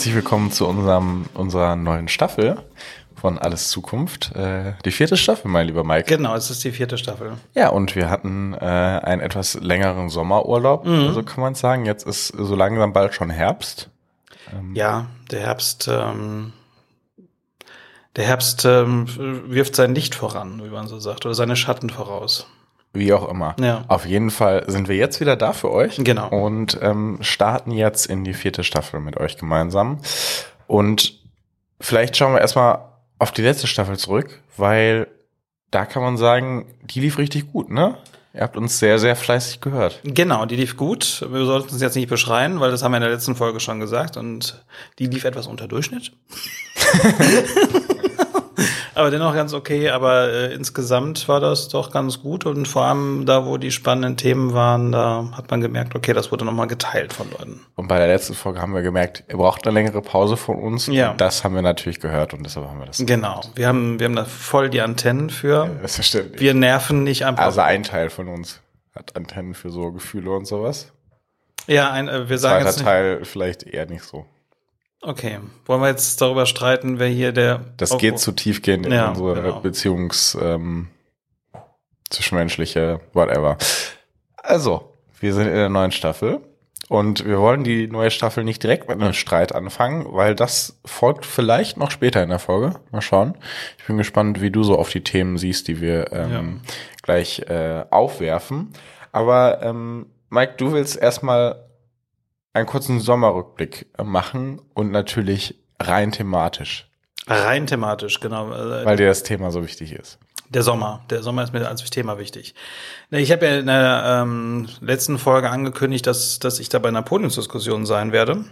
Herzlich willkommen zu unserem, unserer neuen Staffel von Alles Zukunft. Äh, die vierte Staffel, mein lieber Mike. Genau, es ist die vierte Staffel. Ja, und wir hatten äh, einen etwas längeren Sommerurlaub, Mhm. so kann man sagen. Jetzt ist so langsam bald schon Herbst. Ja, der Herbst, ähm, der Herbst ähm, wirft sein Licht voran, wie man so sagt, oder seine Schatten voraus. Wie auch immer. Ja. Auf jeden Fall sind wir jetzt wieder da für euch. Genau. Und ähm, starten jetzt in die vierte Staffel mit euch gemeinsam. Und vielleicht schauen wir erstmal auf die letzte Staffel zurück, weil da kann man sagen, die lief richtig gut, ne? Ihr habt uns sehr, sehr fleißig gehört. Genau, die lief gut. Wir sollten es jetzt nicht beschreien, weil das haben wir in der letzten Folge schon gesagt und die lief etwas unter Durchschnitt. aber dennoch ganz okay, aber äh, insgesamt war das doch ganz gut und vor allem da, wo die spannenden Themen waren, da hat man gemerkt, okay, das wurde nochmal geteilt von Leuten. Und bei der letzten Folge haben wir gemerkt, ihr braucht eine längere Pause von uns. Ja. Das haben wir natürlich gehört und deshalb haben wir das. Genau, wir haben, wir haben da voll die Antennen für. Selbstverständlich. Wir nerven nicht einfach. Also ein Teil von uns hat Antennen für so Gefühle und sowas. ja, ein, äh, wir sagen Zweiter jetzt nicht, Teil vielleicht eher nicht so. Okay, wollen wir jetzt darüber streiten, wer hier der. Das geht zu tiefgehend in Ja, unsere genau. Beziehungs, ähm, zwischenmenschliche, whatever. Also, wir sind in der neuen Staffel und wir wollen die neue Staffel nicht direkt mit einem Streit anfangen, weil das folgt vielleicht noch später in der Folge. Mal schauen. Ich bin gespannt, wie du so auf die Themen siehst, die wir ähm, gleich äh, aufwerfen. Aber ähm, Mike, du willst erstmal einen kurzen Sommerrückblick machen und natürlich rein thematisch, Rein thematisch, genau. äh, weil dir das Thema so wichtig ist. Der Sommer. Der Sommer ist mir als Thema wichtig. Ich habe ja in der ähm, letzten Folge angekündigt, dass, dass ich da bei einer Podiumsdiskussion sein werde.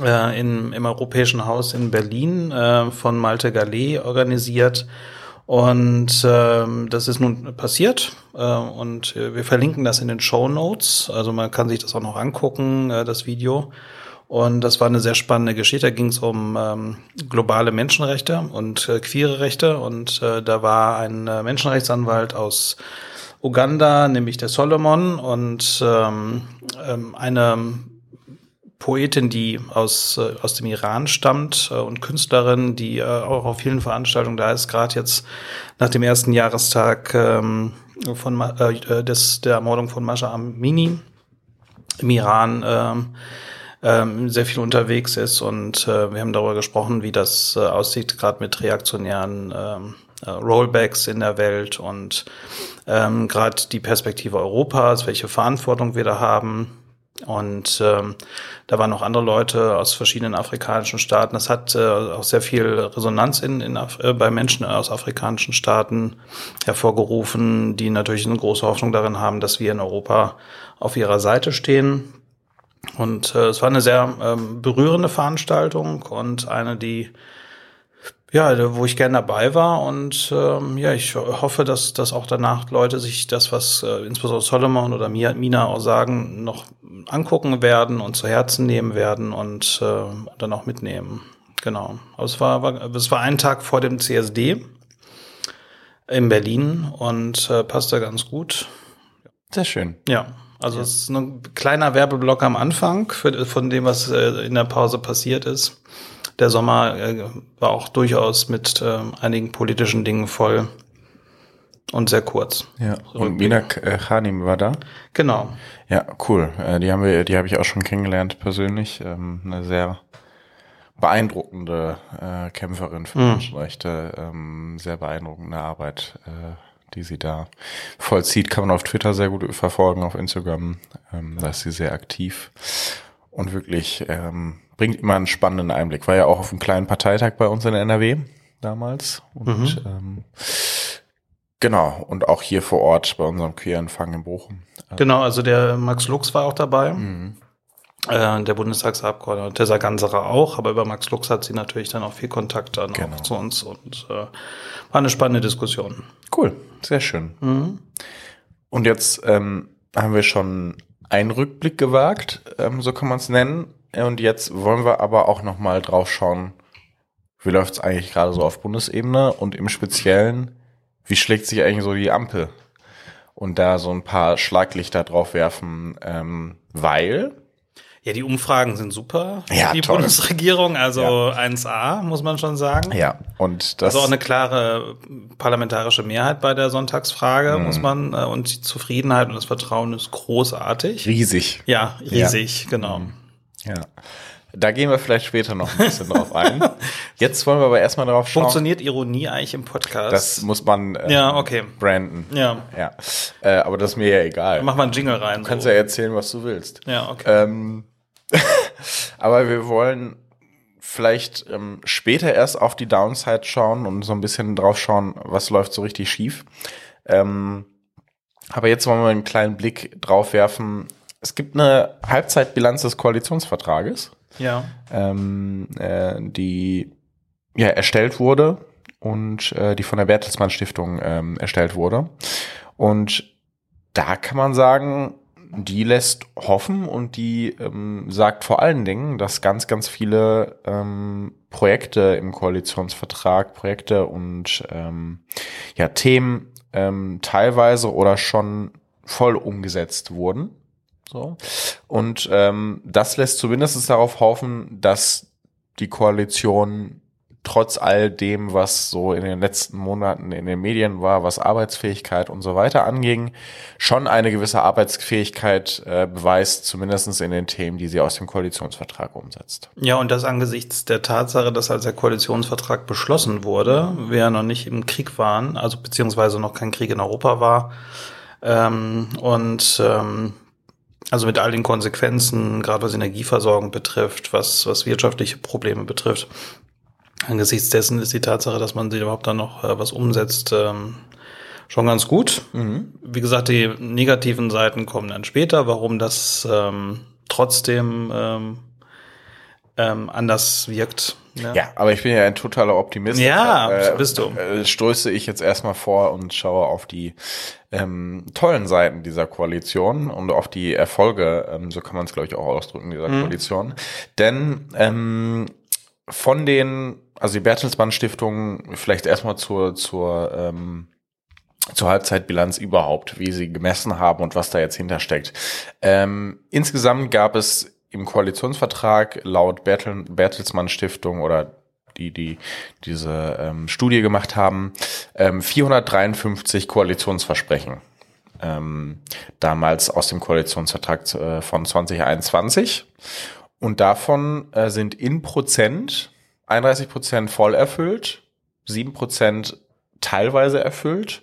Äh, in, Im Europäischen Haus in Berlin äh, von Malte Gallet organisiert. Und ähm, das ist nun passiert. Äh, und wir verlinken das in den Show Notes. Also man kann sich das auch noch angucken, äh, das Video. Und das war eine sehr spannende Geschichte. Da ging es um ähm, globale Menschenrechte und äh, queere Rechte. Und äh, da war ein äh, Menschenrechtsanwalt aus Uganda, nämlich der Solomon, und ähm, ähm, eine Poetin, die aus, äh, aus dem Iran stammt äh, und Künstlerin, die äh, auch auf vielen Veranstaltungen da ist, gerade jetzt nach dem ersten Jahrestag ähm, von äh, des, der Ermordung von Masha Amini im Iran ähm, ähm, sehr viel unterwegs ist und äh, wir haben darüber gesprochen, wie das äh, aussieht, gerade mit reaktionären ähm, äh, Rollbacks in der Welt und ähm, gerade die Perspektive Europas, welche Verantwortung wir da haben. Und ähm, da waren noch andere Leute aus verschiedenen afrikanischen Staaten. Das hat äh, auch sehr viel Resonanz in, in äh, bei Menschen aus afrikanischen Staaten hervorgerufen, die natürlich eine große Hoffnung darin haben, dass wir in Europa auf ihrer Seite stehen. Und äh, es war eine sehr ähm, berührende Veranstaltung und eine, die ja, wo ich gerne dabei war und ähm, ja, ich hoffe, dass, dass auch danach Leute sich das, was äh, insbesondere Solomon oder Mia- Mina auch sagen, noch angucken werden und zu Herzen nehmen werden und äh, dann auch mitnehmen. Genau. Aber es war, war, es war ein Tag vor dem CSD in Berlin und äh, passte ganz gut. Sehr schön. Ja, also es ist ein kleiner Werbeblock am Anfang für, von dem, was äh, in der Pause passiert ist. Der Sommer äh, war auch durchaus mit äh, einigen politischen Dingen voll und sehr kurz. Ja. Und Mina äh, Khanim war da. Genau. Ja, cool. Äh, die haben wir, die habe ich auch schon kennengelernt persönlich. Ähm, eine sehr beeindruckende äh, Kämpferin für Menschenrechte. Ähm, sehr beeindruckende Arbeit, äh, die sie da vollzieht. Kann man auf Twitter sehr gut verfolgen, auf Instagram. Ähm, da ist sie sehr aktiv und wirklich ähm, bringt immer einen spannenden Einblick. War ja auch auf einem kleinen Parteitag bei uns in der NRW damals. Und ähm, genau, und auch hier vor Ort bei unserem Queerempfang in Bochum. Genau, also der Max Lux war auch dabei. Äh, der Bundestagsabgeordnete Tessa Ganserer auch, aber über Max Lux hat sie natürlich dann auch viel Kontakt dann Genau. auch zu uns und äh, war eine spannende Diskussion. Cool, sehr schön. Und jetzt ähm, haben wir schon einen Rückblick gewagt, ähm, so kann man es nennen. Und jetzt wollen wir aber auch noch mal drauf schauen, wie läuft es eigentlich gerade so auf Bundesebene und im Speziellen, wie schlägt sich eigentlich so die Ampel? Und da so ein paar Schlaglichter drauf werfen, ähm, weil Ja, die Umfragen sind super. Ja, die toll. Bundesregierung, also Ja. 1A, muss man schon sagen. Ja, und das Also auch eine klare parlamentarische Mehrheit bei der Sonntagsfrage, Mhm. muss man, äh, und die Zufriedenheit und das Vertrauen ist großartig. riesig. Ja, riesig, genau. Ja. Da gehen wir vielleicht später noch ein bisschen drauf ein. Jetzt wollen wir aber erstmal drauf schauen. Funktioniert Ironie eigentlich im Podcast? Das muss man äh, Ja, okay. branden. Ja. Ja. Äh, aber das ist mir ja egal. Mach mal einen Jingle rein. Du kannst so. ja erzählen, was du willst. ja, okay. Ähm, aber wir wollen vielleicht ähm, später erst auf die Downside schauen und so ein bisschen drauf schauen, was läuft so richtig schief. Ähm, aber jetzt wollen wir einen kleinen Blick drauf werfen. Es gibt eine Halbzeitbilanz des Koalitionsvertrages, ja. ähm, äh, die ja erstellt wurde und äh, die von der Bertelsmann Stiftung ähm, erstellt wurde. Und da kann man sagen, die lässt hoffen und die ähm, sagt vor allen Dingen, dass ganz, ganz viele ähm, Projekte im Koalitionsvertrag, Projekte und ähm, ja, Themen ähm, teilweise oder schon voll umgesetzt wurden. So. Und ähm, das lässt zumindest darauf hoffen, dass die Koalition trotz all dem, was so in den letzten Monaten in den Medien war, was Arbeitsfähigkeit und so weiter anging, schon eine gewisse Arbeitsfähigkeit äh, beweist, zumindest in den Themen, die sie aus dem Koalitionsvertrag umsetzt. Ja, und das angesichts der Tatsache, dass als der Koalitionsvertrag beschlossen wurde, wir ja noch nicht im Krieg waren, also beziehungsweise noch kein Krieg in Europa war, ähm, und ähm, also mit all den Konsequenzen, gerade was Energieversorgung betrifft, was, was wirtschaftliche Probleme betrifft, angesichts dessen ist die Tatsache, dass man sich überhaupt dann noch äh, was umsetzt, ähm, schon ganz gut. Wie gesagt, die negativen Seiten kommen dann später, warum das ähm, trotzdem ähm, ähm, anders wirkt. ne? Ja, aber ich bin ja ein totaler Optimist. Ja, Deshalb, bist du. Äh, stoße ich jetzt erstmal vor und schaue auf die ähm, tollen Seiten dieser Koalition und auf die Erfolge, ähm, so kann man es glaube ich auch ausdrücken, dieser Mhm. Koalition. Denn ähm, von den, also die Bertelsmann Stiftung, vielleicht erstmal zur, zur ähm, zur Halbzeitbilanz überhaupt, wie sie gemessen haben und was da jetzt hintersteckt. Ähm, insgesamt gab es im Koalitionsvertrag laut Bertel, Bertelsmann Stiftung oder die, die diese ähm, Studie gemacht haben, ähm, 453 Koalitionsversprechen. Ähm, damals aus dem Koalitionsvertrag äh, von 2021. Und davon äh, sind in Prozent 31 Prozent voll erfüllt, 7 Prozent teilweise erfüllt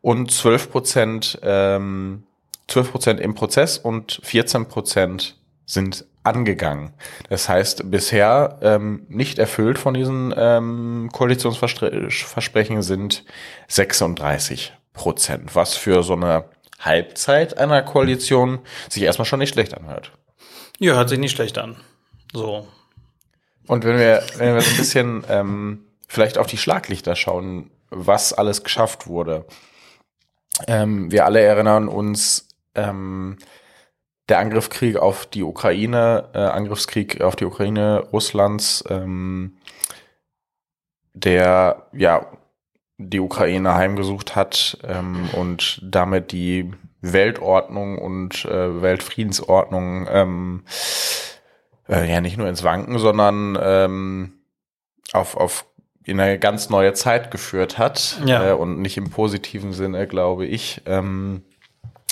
und 12 Prozent, ähm, 12 Prozent im Prozess und 14 Prozent sind angegangen. Das heißt, bisher ähm, nicht erfüllt von diesen ähm, Koalitionsversprechen sind 36 Prozent, was für so eine Halbzeit einer Koalition sich erstmal schon nicht schlecht anhört. Ja, hört sich nicht schlecht an. So. Und wenn wir, wenn wir so ein bisschen ähm, vielleicht auf die Schlaglichter schauen, was alles geschafft wurde. Ähm, wir alle erinnern uns, ähm, der Angriffskrieg auf die Ukraine, äh, Angriffskrieg auf die Ukraine Russlands, ähm, der ja die Ukraine heimgesucht hat ähm, und damit die Weltordnung und äh, Weltfriedensordnung ähm, äh, ja nicht nur ins Wanken, sondern ähm, auf, auf in eine ganz neue Zeit geführt hat Ja. äh, und nicht im positiven Sinne, glaube ich. Ähm,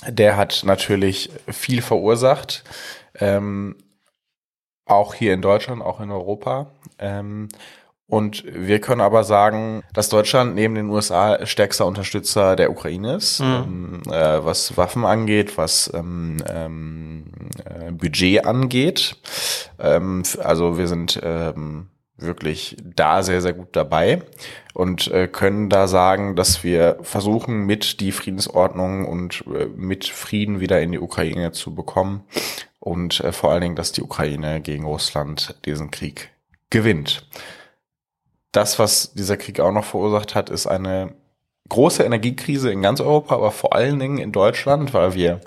der hat natürlich viel verursacht, ähm, auch hier in Deutschland, auch in Europa. Ähm, und wir können aber sagen, dass Deutschland neben den USA stärkster Unterstützer der Ukraine ist, ähm, äh, was Waffen angeht, was ähm, ähm, äh, Budget angeht. Ähm, also wir sind ähm, wirklich da sehr, sehr gut dabei und äh, können da sagen, dass wir versuchen, mit die Friedensordnung und äh, mit Frieden wieder in die Ukraine zu bekommen und äh, vor allen Dingen, dass die Ukraine gegen Russland diesen Krieg gewinnt. Das, was dieser Krieg auch noch verursacht hat, ist eine große Energiekrise in ganz Europa, aber vor allen Dingen in Deutschland, weil wir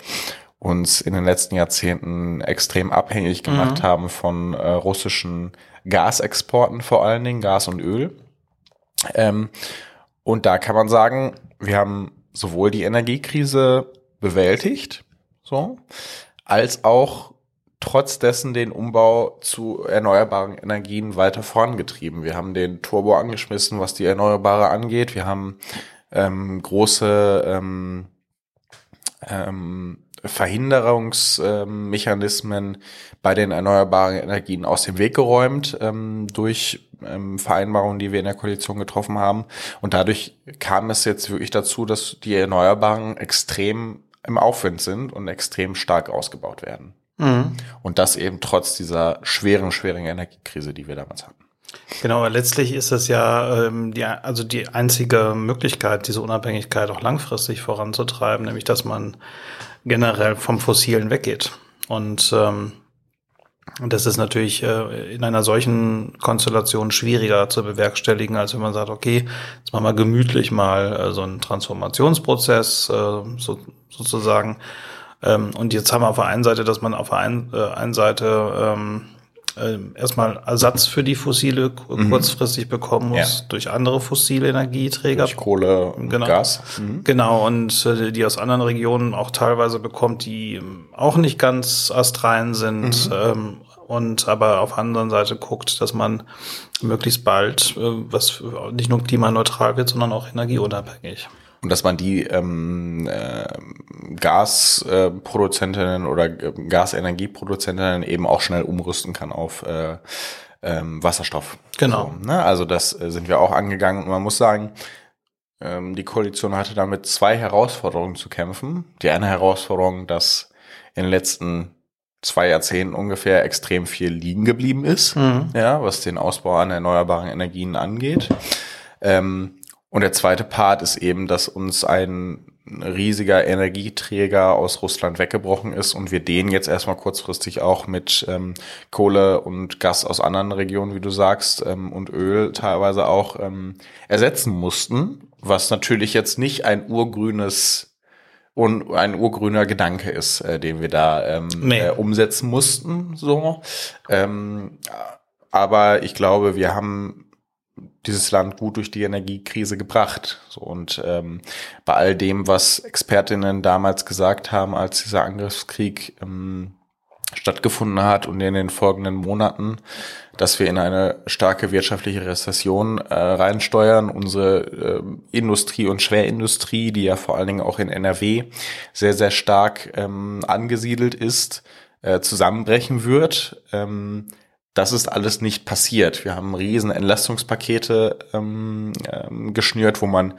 uns in den letzten Jahrzehnten extrem abhängig gemacht haben von äh, russischen Gasexporten, vor allen Dingen Gas und Öl. Ähm, und da kann man sagen, wir haben sowohl die Energiekrise bewältigt, so, als auch trotz dessen den Umbau zu erneuerbaren Energien weiter vorangetrieben. Wir haben den Turbo angeschmissen, was die Erneuerbare angeht. Wir haben ähm, große ähm, ähm, Verhinderungsmechanismen bei den erneuerbaren Energien aus dem Weg geräumt ähm, durch ähm, Vereinbarungen, die wir in der Koalition getroffen haben. Und dadurch kam es jetzt wirklich dazu, dass die Erneuerbaren extrem im Aufwind sind und extrem stark ausgebaut werden. Mhm. Und das eben trotz dieser schweren, schweren Energiekrise, die wir damals hatten. Genau, aber letztlich ist es ja ähm, die, also die einzige Möglichkeit, diese Unabhängigkeit auch langfristig voranzutreiben, nämlich dass man generell vom Fossilen weggeht. Und ähm, das ist natürlich äh, in einer solchen Konstellation schwieriger zu bewerkstelligen, als wenn man sagt, okay, jetzt machen wir gemütlich mal äh, so einen Transformationsprozess äh, so, sozusagen. Ähm, und jetzt haben wir auf der einen Seite, dass man auf der einen, äh, einen Seite ähm, äh, erstmal Ersatz für die fossile mhm. kurzfristig bekommen muss ja. durch andere fossile Energieträger. Durch Kohle und genau. Gas. Mhm. Genau, und äh, die aus anderen Regionen auch teilweise bekommt, die ähm, auch nicht ganz astrein sind. Mhm. Ähm, und aber auf der anderen Seite guckt, dass man möglichst bald, äh, was nicht nur klimaneutral wird, sondern auch energieunabhängig und dass man die ähm, äh, Gasproduzentinnen oder äh, Gasenergieproduzentinnen eben auch schnell umrüsten kann auf äh, ähm, Wasserstoff. Genau. So, ne? Also das äh, sind wir auch angegangen und man muss sagen, ähm, die Koalition hatte damit zwei Herausforderungen zu kämpfen. Die eine Herausforderung, dass in den letzten zwei Jahrzehnten ungefähr extrem viel liegen geblieben ist, mhm. ja, was den Ausbau an erneuerbaren Energien angeht. Ähm, und der zweite Part ist eben, dass uns ein riesiger Energieträger aus Russland weggebrochen ist und wir den jetzt erstmal kurzfristig auch mit ähm, Kohle und Gas aus anderen Regionen, wie du sagst, ähm, und Öl teilweise auch ähm, ersetzen mussten, was natürlich jetzt nicht ein urgrünes und ein urgrüner Gedanke ist, äh, den wir da ähm, nee. äh, umsetzen mussten. So, ähm, aber ich glaube, wir haben dieses Land gut durch die Energiekrise gebracht. So, und ähm, bei all dem, was Expertinnen damals gesagt haben, als dieser Angriffskrieg ähm, stattgefunden hat und in den folgenden Monaten, dass wir in eine starke wirtschaftliche Rezession äh, reinsteuern, unsere äh, Industrie und Schwerindustrie, die ja vor allen Dingen auch in NRW sehr, sehr stark ähm, angesiedelt ist, äh, zusammenbrechen wird. Ähm, das ist alles nicht passiert. Wir haben riesen Entlastungspakete ähm, ähm, geschnürt, wo man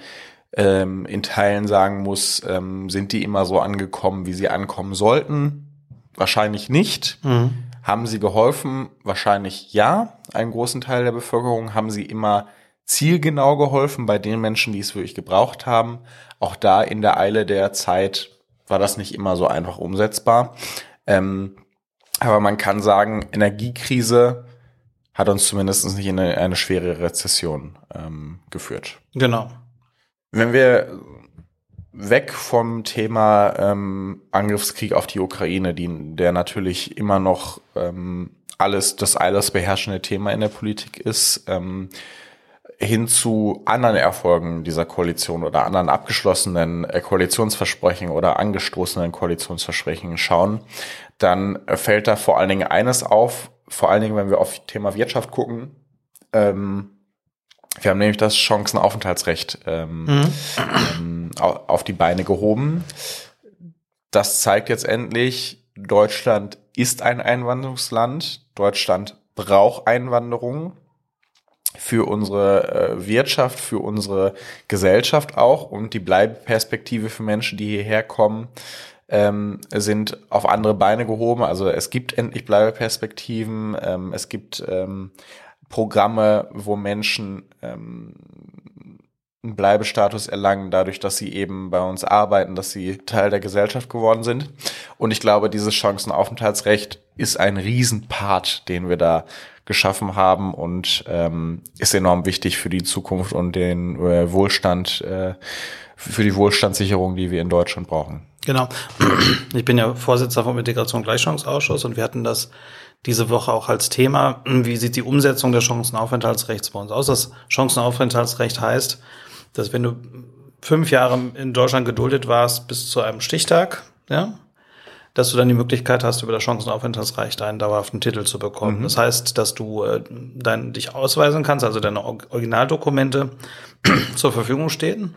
ähm, in Teilen sagen muss, ähm, sind die immer so angekommen, wie sie ankommen sollten? Wahrscheinlich nicht. Mhm. Haben sie geholfen? Wahrscheinlich ja. Einen großen Teil der Bevölkerung haben sie immer zielgenau geholfen bei den Menschen, die es wirklich gebraucht haben. Auch da in der Eile der Zeit war das nicht immer so einfach umsetzbar. Ähm, aber man kann sagen, Energiekrise hat uns zumindest nicht in eine, eine schwere Rezession ähm, geführt. Genau. Wenn wir weg vom Thema ähm, Angriffskrieg auf die Ukraine, die, der natürlich immer noch ähm, alles das alles beherrschende Thema in der Politik ist, ähm, hin zu anderen Erfolgen dieser Koalition oder anderen abgeschlossenen äh, Koalitionsversprechen oder angestoßenen Koalitionsversprechen schauen, dann fällt da vor allen Dingen eines auf, vor allen Dingen, wenn wir auf Thema Wirtschaft gucken. Ähm, wir haben nämlich das Chancenaufenthaltsrecht ähm, mhm. ähm, auf die Beine gehoben. Das zeigt jetzt endlich, Deutschland ist ein Einwanderungsland. Deutschland braucht Einwanderung für unsere äh, Wirtschaft, für unsere Gesellschaft auch und die Bleibeperspektive für Menschen, die hierher kommen, ähm, sind auf andere Beine gehoben. Also es gibt endlich Bleibeperspektiven, ähm, es gibt ähm, Programme, wo Menschen ähm, einen Bleibestatus erlangen, dadurch, dass sie eben bei uns arbeiten, dass sie Teil der Gesellschaft geworden sind. Und ich glaube, dieses Chancenaufenthaltsrecht ist ein Riesenpart, den wir da geschaffen haben und ähm, ist enorm wichtig für die Zukunft und den äh, Wohlstand, äh, für die Wohlstandssicherung, die wir in Deutschland brauchen. Genau. Ich bin ja Vorsitzender vom Integration Gleichchancensausschuss und wir hatten das diese Woche auch als Thema. Wie sieht die Umsetzung des Chancenaufenthaltsrechts bei uns aus? Das Chancenaufenthaltsrecht heißt, dass wenn du fünf Jahre in Deutschland geduldet warst bis zu einem Stichtag, ja, dass du dann die Möglichkeit hast, über das Chancenaufenthaltsrecht einen dauerhaften Titel zu bekommen. Mhm. Das heißt, dass du äh, dann dich ausweisen kannst, also deine Originaldokumente zur Verfügung stehen.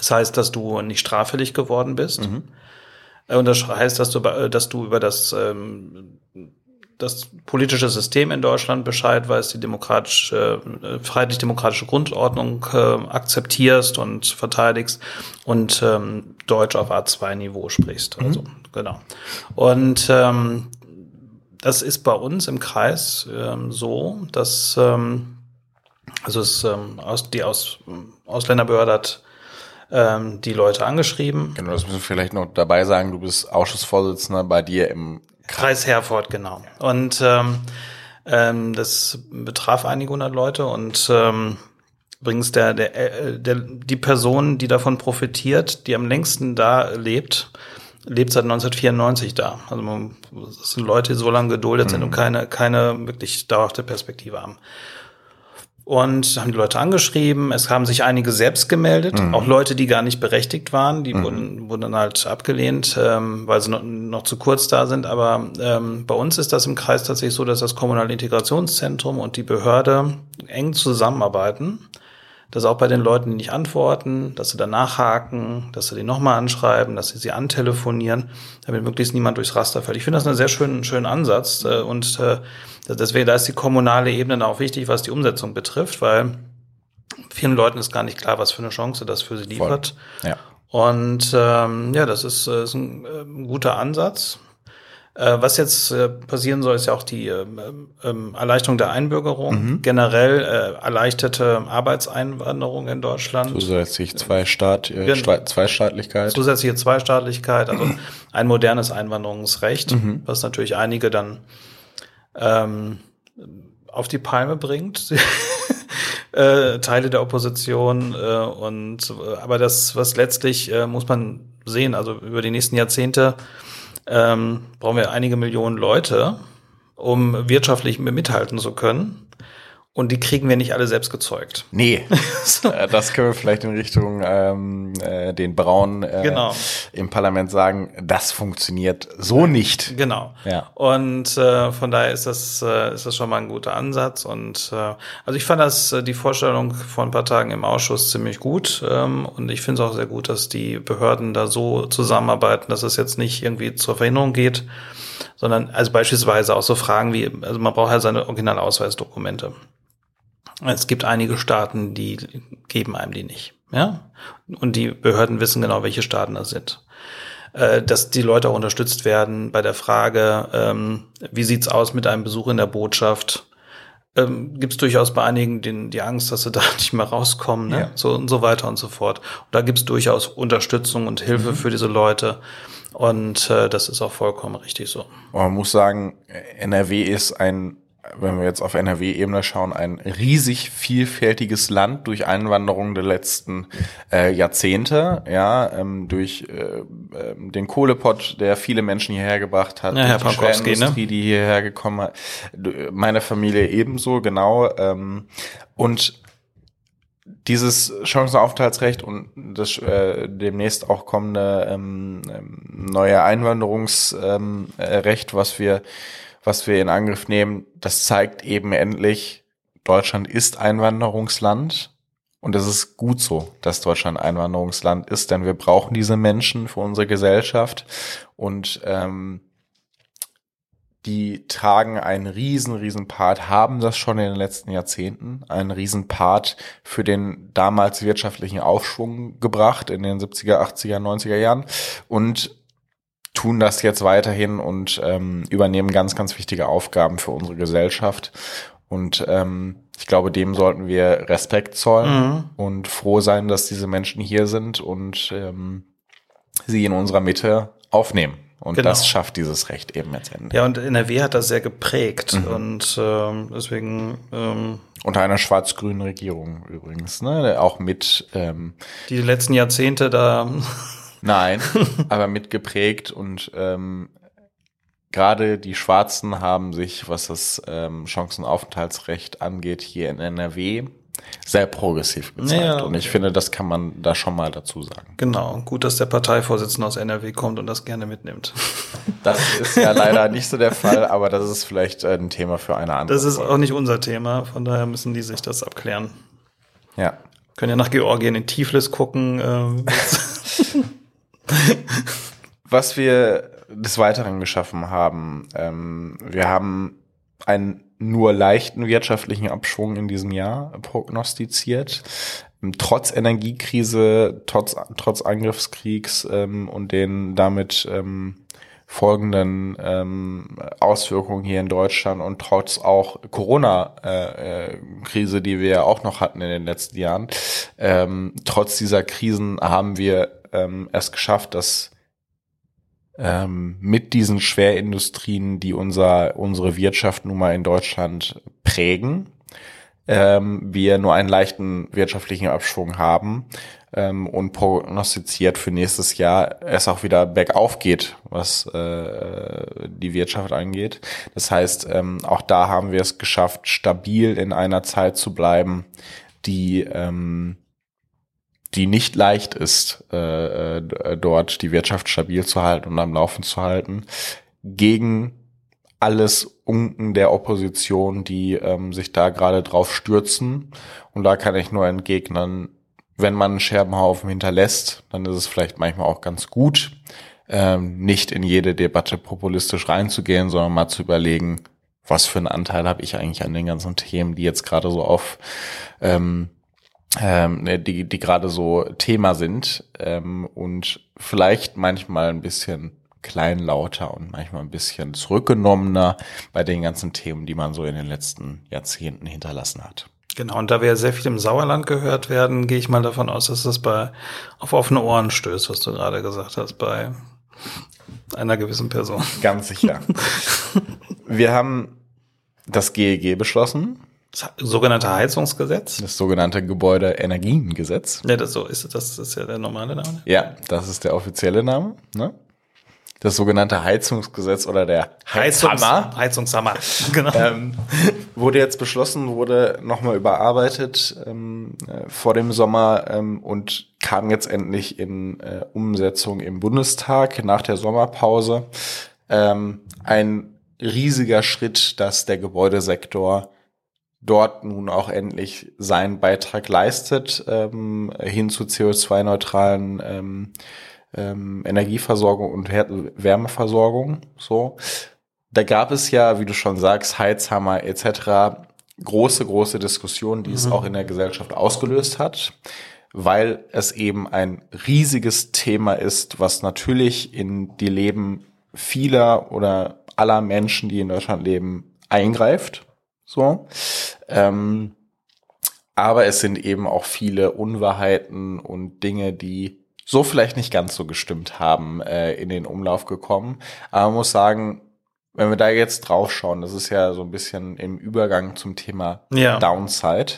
Das heißt, dass du nicht straffällig geworden bist. Mhm. Äh, und das heißt, dass du, dass du über das ähm, das politische System in Deutschland Bescheid weißt, die demokratische, äh, freiheitlich-demokratische Grundordnung äh, akzeptierst und verteidigst und ähm, Deutsch auf A2-Niveau sprichst. Mhm. Also, genau. Und ähm, das ist bei uns im Kreis ähm, so, dass ähm, also es ähm, aus, die aus, Ausländerbehörde hat ähm, die Leute angeschrieben. Genau, das müssen wir vielleicht noch dabei sagen, du bist Ausschussvorsitzender bei dir im Kreis Herford, genau. Und ähm, ähm, das betraf einige hundert Leute und ähm, übrigens der, der, äh, der, die Person, die davon profitiert, die am längsten da lebt, lebt seit 1994 da. Also man, das sind Leute, die so lange geduldet mhm. sind und keine, keine wirklich dauerhafte Perspektive haben und haben die Leute angeschrieben. Es haben sich einige selbst gemeldet, mhm. auch Leute, die gar nicht berechtigt waren, die mhm. wurden, wurden dann halt abgelehnt, ähm, weil sie noch, noch zu kurz da sind. Aber ähm, bei uns ist das im Kreis tatsächlich so, dass das Kommunale Integrationszentrum und die Behörde eng zusammenarbeiten dass auch bei den Leuten, die nicht antworten, dass sie dann nachhaken, dass sie die nochmal anschreiben, dass sie sie antelefonieren, damit möglichst niemand durchs Raster fällt. Ich finde das einen sehr schönen, schönen Ansatz äh, und äh, deswegen, da ist die kommunale Ebene auch wichtig, was die Umsetzung betrifft, weil vielen Leuten ist gar nicht klar, was für eine Chance das für sie liefert. Voll. Ja. Und ähm, ja, das ist, äh, ist ein, äh, ein guter Ansatz. Äh, was jetzt äh, passieren soll, ist ja auch die ähm, ähm, Erleichterung der Einbürgerung, mhm. generell äh, erleichterte Arbeitseinwanderung in Deutschland. Zusätzlich zwei Staat, äh, Zweistaatlichkeit. Zusätzliche Zweistaatlichkeit, also ein modernes Einwanderungsrecht, mhm. was natürlich einige dann ähm, auf die Palme bringt. äh, Teile der Opposition äh, und aber das, was letztlich äh, muss man sehen, also über die nächsten Jahrzehnte ähm, brauchen wir einige Millionen Leute, um wirtschaftlich mithalten zu können. Und die kriegen wir nicht alle selbst gezeugt. Nee, so. Äh, das können wir vielleicht in Richtung ähm, äh, den Braunen äh, genau. im Parlament sagen, das funktioniert so nicht. Genau. Ja. Und äh, von daher ist das, äh, ist das schon mal ein guter Ansatz. Und äh, also ich fand das äh, die Vorstellung vor ein paar Tagen im Ausschuss ziemlich gut. Ähm, und ich finde es auch sehr gut, dass die Behörden da so zusammenarbeiten, dass es jetzt nicht irgendwie zur Verhinderung geht, sondern also beispielsweise auch so Fragen wie, also man braucht halt seine Originalausweisdokumente. Es gibt einige Staaten, die geben einem die nicht. Ja? Und die Behörden wissen genau, welche Staaten das sind. Äh, dass die Leute auch unterstützt werden bei der Frage, ähm, wie sieht's aus mit einem Besuch in der Botschaft? Ähm, gibt es durchaus bei einigen den, die Angst, dass sie da nicht mehr rauskommen, ne? Ja. so und so weiter und so fort. Und da gibt es durchaus Unterstützung und Hilfe mhm. für diese Leute. Und äh, das ist auch vollkommen richtig so. Man muss sagen, NRW ist ein wenn wir jetzt auf NRW-Ebene schauen, ein riesig vielfältiges Land durch Einwanderung der letzten äh, Jahrzehnte, ja, ähm, durch äh, ähm, den Kohlepott, der viele Menschen hierher gebracht hat, ja, Herr die Schwerindustrie, ne? die hierher gekommen hat, meine Familie ebenso, genau, ähm, und dieses Chancenaufenthaltsrecht und das äh, demnächst auch kommende ähm, ähm neue Einwanderungsrecht, ähm, äh, was wir was wir in Angriff nehmen, das zeigt eben endlich, Deutschland ist Einwanderungsland. Und es ist gut so, dass Deutschland Einwanderungsland ist, denn wir brauchen diese Menschen für unsere Gesellschaft. Und ähm, die tragen einen riesen, riesen Part, haben das schon in den letzten Jahrzehnten, einen riesen Part für den damals wirtschaftlichen Aufschwung gebracht in den 70er, 80er, 90er Jahren. Und tun das jetzt weiterhin und ähm, übernehmen ganz, ganz wichtige Aufgaben für unsere Gesellschaft. Und ähm, ich glaube, dem sollten wir Respekt zollen mhm. und froh sein, dass diese Menschen hier sind und ähm, sie in unserer Mitte aufnehmen. Und genau. das schafft dieses Recht eben jetzt endlich. Ja, und NRW hat das sehr geprägt mhm. und ähm, deswegen ähm, unter einer schwarz-grünen Regierung übrigens, ne? Auch mit ähm, die letzten Jahrzehnte da Nein, aber mitgeprägt und ähm, gerade die Schwarzen haben sich, was das ähm, Chancenaufenthaltsrecht angeht, hier in NRW sehr progressiv gezeigt. Ja, okay. Und ich finde, das kann man da schon mal dazu sagen. Genau. Gut, dass der Parteivorsitzende aus NRW kommt und das gerne mitnimmt. Das ist ja leider nicht so der Fall, aber das ist vielleicht äh, ein Thema für eine andere. Das ist Folge. auch nicht unser Thema, von daher müssen die sich das abklären. Ja. Können ja nach Georgien in Tiflis gucken. Ähm. Was wir des Weiteren geschaffen haben, ähm, wir haben einen nur leichten wirtschaftlichen Abschwung in diesem Jahr prognostiziert. Trotz Energiekrise, trotz, trotz Angriffskriegs ähm, und den damit ähm, folgenden ähm, Auswirkungen hier in Deutschland und trotz auch Corona-Krise, äh, die wir ja auch noch hatten in den letzten Jahren, ähm, trotz dieser Krisen haben wir ähm, es geschafft, dass ähm, mit diesen Schwerindustrien, die unser, unsere Wirtschaft nun mal in Deutschland prägen, ähm, wir nur einen leichten wirtschaftlichen Abschwung haben ähm, und prognostiziert für nächstes Jahr es auch wieder bergauf geht, was äh, die Wirtschaft angeht. Das heißt, ähm, auch da haben wir es geschafft, stabil in einer Zeit zu bleiben, die ähm, die nicht leicht ist, äh, äh, dort die Wirtschaft stabil zu halten und am Laufen zu halten, gegen alles Unken der Opposition, die ähm, sich da gerade drauf stürzen. Und da kann ich nur entgegnen, wenn man einen Scherbenhaufen hinterlässt, dann ist es vielleicht manchmal auch ganz gut, ähm, nicht in jede Debatte populistisch reinzugehen, sondern mal zu überlegen, was für einen Anteil habe ich eigentlich an den ganzen Themen, die jetzt gerade so auf ähm, ähm, ne, die, die gerade so Thema sind ähm, und vielleicht manchmal ein bisschen kleinlauter und manchmal ein bisschen zurückgenommener bei den ganzen Themen, die man so in den letzten Jahrzehnten hinterlassen hat. Genau, und da wir ja sehr viel im Sauerland gehört werden, gehe ich mal davon aus, dass das bei auf offene Ohren stößt, was du gerade gesagt hast, bei einer gewissen Person. Ganz sicher. wir haben das GEG beschlossen. Das sogenannte Heizungsgesetz? Das sogenannte Gebäudeenergiengesetz. Ja, das so ist das ist ja der normale Name. Ja, das ist der offizielle Name. Ne? das sogenannte Heizungsgesetz oder der Heizungshammer, Heizungshammer, genau. Ähm, wurde jetzt beschlossen, wurde nochmal überarbeitet ähm, äh, vor dem Sommer ähm, und kam jetzt endlich in äh, Umsetzung im Bundestag nach der Sommerpause. Ähm, ein riesiger Schritt, dass der Gebäudesektor dort nun auch endlich seinen Beitrag leistet ähm, hin zu CO2-neutralen ähm, ähm, Energieversorgung und Wärmeversorgung. So, da gab es ja, wie du schon sagst, Heizhammer etc. große, große Diskussionen, die mhm. es auch in der Gesellschaft ausgelöst hat, weil es eben ein riesiges Thema ist, was natürlich in die Leben vieler oder aller Menschen, die in Deutschland leben, eingreift. So. Ähm, aber es sind eben auch viele Unwahrheiten und Dinge, die so vielleicht nicht ganz so gestimmt haben, äh, in den Umlauf gekommen. Aber man muss sagen, wenn wir da jetzt drauf schauen, das ist ja so ein bisschen im Übergang zum Thema ja. Downside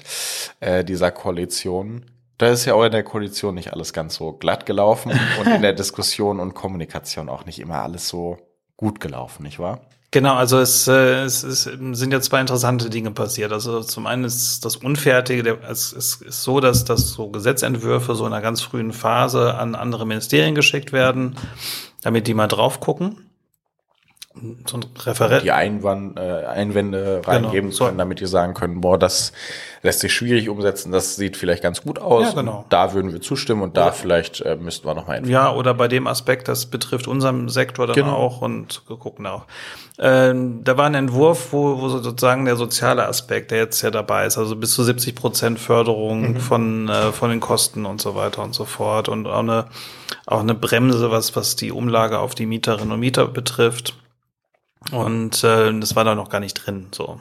äh, dieser Koalition. Da ist ja auch in der Koalition nicht alles ganz so glatt gelaufen und in der Diskussion und Kommunikation auch nicht immer alles so gut gelaufen, nicht wahr? Genau, also es, äh, es, es sind ja zwei interessante Dinge passiert. Also zum einen ist das Unfertige, es, es ist so, dass, dass so Gesetzentwürfe so in einer ganz frühen Phase an andere Ministerien geschickt werden, damit die mal drauf gucken so ein Referent. Die Einwand, äh, Einwände genau. reingeben genau. können, damit die sagen können, boah, das lässt sich schwierig umsetzen, das sieht vielleicht ganz gut aus. Ja, genau. Da würden wir zustimmen und da ja. vielleicht äh, müssten wir nochmal Ja, oder bei dem Aspekt, das betrifft unseren Sektor dann genau. auch und gucken auch. Ähm, da war ein Entwurf, wo, wo sozusagen der soziale Aspekt, der jetzt ja dabei ist, also bis zu 70 Prozent Förderung mhm. von, äh, von den Kosten und so weiter und so fort und auch eine, auch eine Bremse, was, was die Umlage auf die Mieterinnen und Mieter betrifft. Und äh, das war da noch gar nicht drin. So.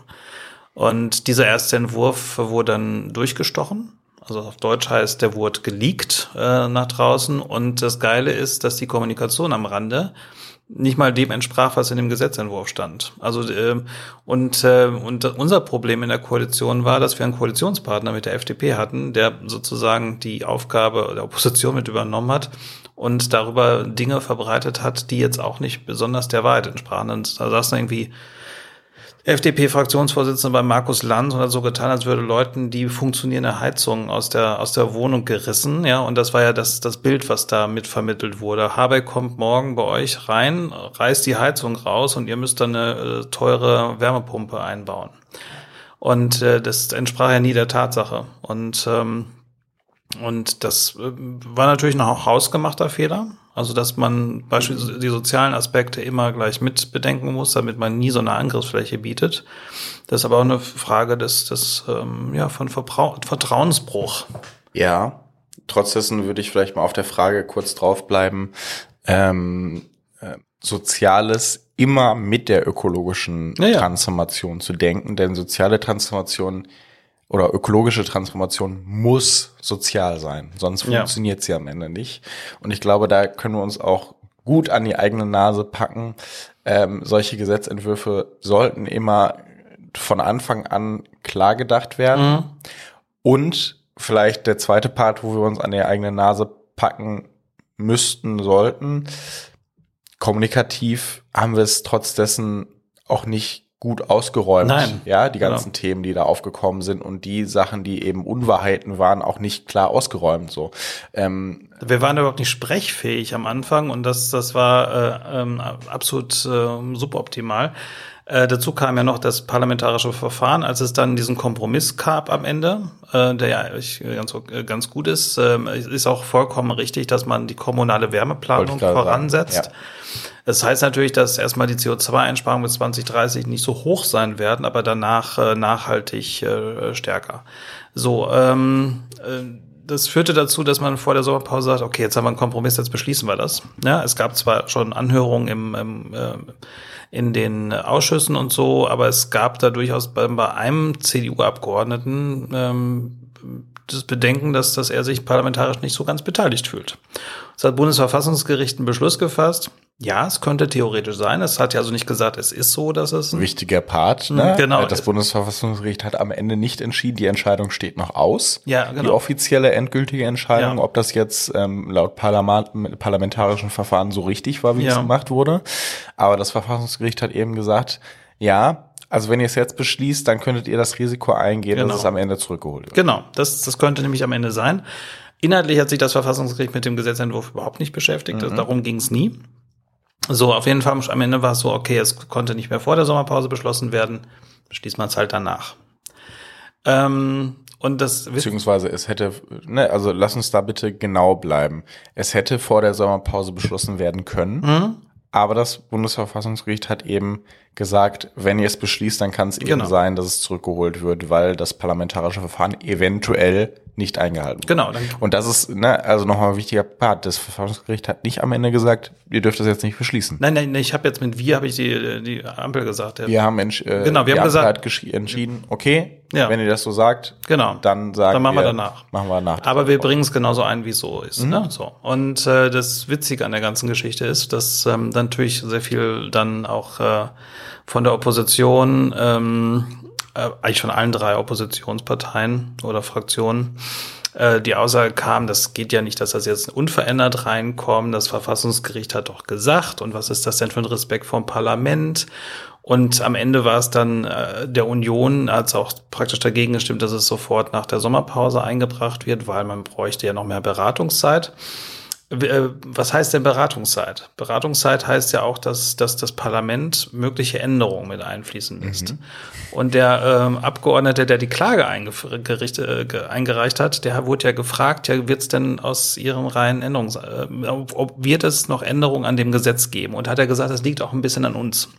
Und dieser erste Entwurf wurde dann durchgestochen. Also auf Deutsch heißt, der wurde geleakt äh, nach draußen. Und das Geile ist, dass die Kommunikation am Rande nicht mal dem entsprach, was in dem Gesetzentwurf stand. Also äh, und äh, und unser Problem in der Koalition war, dass wir einen Koalitionspartner mit der FDP hatten, der sozusagen die Aufgabe der Opposition mit übernommen hat und darüber Dinge verbreitet hat, die jetzt auch nicht besonders der Wahrheit entsprachen. Und da saßen irgendwie FDP-Fraktionsvorsitzende bei Markus Lanz und hat so getan, als würde Leuten die funktionierende Heizung aus der, aus der Wohnung gerissen. Ja, und das war ja das, das Bild, was da mitvermittelt wurde. Habeck kommt morgen bei euch rein, reißt die Heizung raus und ihr müsst dann eine äh, teure Wärmepumpe einbauen. Und äh, das entsprach ja nie der Tatsache. Und, ähm, und das äh, war natürlich ein hausgemachter Fehler. Also, dass man beispielsweise die sozialen Aspekte immer gleich mit bedenken muss, damit man nie so eine Angriffsfläche bietet. Das ist aber auch eine Frage des, des ähm, ja, von Verbrau Vertrauensbruch. Ja, trotz dessen würde ich vielleicht mal auf der Frage kurz draufbleiben. Ähm, äh, Soziales immer mit der ökologischen ja, ja. Transformation zu denken, denn soziale Transformation oder ökologische Transformation muss sozial sein, sonst ja. funktioniert sie am Ende nicht. Und ich glaube, da können wir uns auch gut an die eigene Nase packen. Ähm, solche Gesetzentwürfe sollten immer von Anfang an klar gedacht werden. Mhm. Und vielleicht der zweite Part, wo wir uns an die eigene Nase packen müssten, sollten. Kommunikativ haben wir es trotz dessen auch nicht gut ausgeräumt. Nein. Ja, die ganzen genau. Themen, die da aufgekommen sind und die Sachen, die eben Unwahrheiten waren, auch nicht klar ausgeräumt. So. Ähm, Wir waren überhaupt nicht sprechfähig am Anfang und das, das war äh, ähm, absolut äh, suboptimal. Äh, dazu kam ja noch das parlamentarische Verfahren, als es dann diesen Kompromiss gab am Ende, äh, der ja ich, ganz, ganz gut ist, äh, ist auch vollkommen richtig, dass man die kommunale Wärmeplanung voransetzt. Ja. Das heißt natürlich, dass erstmal die CO2-Einsparungen bis 2030 nicht so hoch sein werden, aber danach äh, nachhaltig äh, stärker. So, ähm, äh, das führte dazu, dass man vor der Sommerpause sagt, okay, jetzt haben wir einen Kompromiss, jetzt beschließen wir das. Ja, es gab zwar schon Anhörungen im, im äh, in den Ausschüssen und so, aber es gab da durchaus bei, bei einem CDU-Abgeordneten ähm, das Bedenken, dass, dass er sich parlamentarisch nicht so ganz beteiligt fühlt. Es hat Bundesverfassungsgericht einen Beschluss gefasst, ja, es könnte theoretisch sein. Es hat ja also nicht gesagt, es ist so, dass es ein wichtiger Part. Ne? Genau. Das Bundesverfassungsgericht hat am Ende nicht entschieden. Die Entscheidung steht noch aus. Ja, genau. Die offizielle endgültige Entscheidung, ja. ob das jetzt ähm, laut Parlament, parlamentarischen Verfahren so richtig war, wie ja. es gemacht wurde. Aber das Verfassungsgericht hat eben gesagt, ja, also wenn ihr es jetzt beschließt, dann könntet ihr das Risiko eingehen, genau. dass es am Ende zurückgeholt wird. Genau, das, das könnte nämlich am Ende sein. Inhaltlich hat sich das Verfassungsgericht mit dem Gesetzentwurf überhaupt nicht beschäftigt. Mhm. Darum ging es nie. So, auf jeden Fall am Ende war es so, okay, es konnte nicht mehr vor der Sommerpause beschlossen werden, beschließt man es halt danach. Ähm, und das beziehungsweise es hätte, ne, also lass uns da bitte genau bleiben. Es hätte vor der Sommerpause beschlossen werden können, mhm. aber das Bundesverfassungsgericht hat eben gesagt, wenn ihr es beschließt, dann kann es eben genau. sein, dass es zurückgeholt wird, weil das parlamentarische Verfahren eventuell nicht eingehalten wird. Genau. Und das ist, ne, also nochmal ein wichtiger Part. Das Verfassungsgericht hat nicht am Ende gesagt, ihr dürft das jetzt nicht beschließen. Nein, nein, ich habe jetzt mit wir habe ich die, die Ampel gesagt. Ja. Wir haben, entsch äh, genau, wir haben gesagt, entschieden, okay, ja. wenn ihr das so sagt, genau. dann sagen dann machen wir, wir danach. Machen wir danach. Aber wir bringen es genauso ein, wie es so ist. Mhm. Ne? So. Und äh, das Witzige an der ganzen Geschichte ist, dass ähm, dann natürlich sehr viel dann auch äh, von der Opposition, ähm, äh, eigentlich von allen drei Oppositionsparteien oder Fraktionen, äh, die Aussage kam, das geht ja nicht, dass das jetzt unverändert reinkommt. Das Verfassungsgericht hat doch gesagt. Und was ist das denn für ein Respekt vom Parlament? Und am Ende war es dann äh, der Union, als auch praktisch dagegen gestimmt, dass es sofort nach der Sommerpause eingebracht wird, weil man bräuchte ja noch mehr Beratungszeit. Äh, was heißt denn Beratungszeit? Beratungszeit heißt ja auch, dass, dass das Parlament mögliche Änderungen mit einfließen lässt. Mhm. Und der ähm, Abgeordnete, der die Klage äh, eingereicht hat, der wurde ja gefragt, ja, wird es denn aus Ihrem reinen Änderungs... Äh, ob wird es noch Änderungen an dem Gesetz geben? Und hat er gesagt, das liegt auch ein bisschen an uns.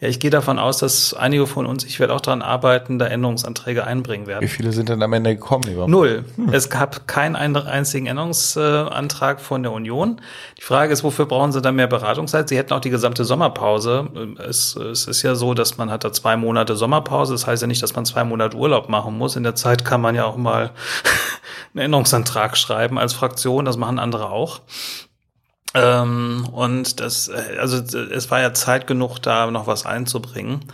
Ja, ich gehe davon aus, dass einige von uns, ich werde auch daran arbeiten, da Änderungsanträge einbringen werden. Wie viele sind denn am Ende gekommen? Lieber? Null. Hm. Es gab keinen einzigen Änderungsantrag von der Union. Die Frage ist, wofür brauchen Sie dann mehr Beratungszeit? Sie hätten auch die gesamte Sommerpause. Es, es ist ja so, dass man hat da zwei Monate Sommerpause. Das heißt ja nicht, dass man zwei Monate Urlaub machen muss. In der Zeit kann man ja auch mal einen Änderungsantrag schreiben als Fraktion. Das machen andere auch. Ähm, und das, also es war ja Zeit genug, da noch was einzubringen.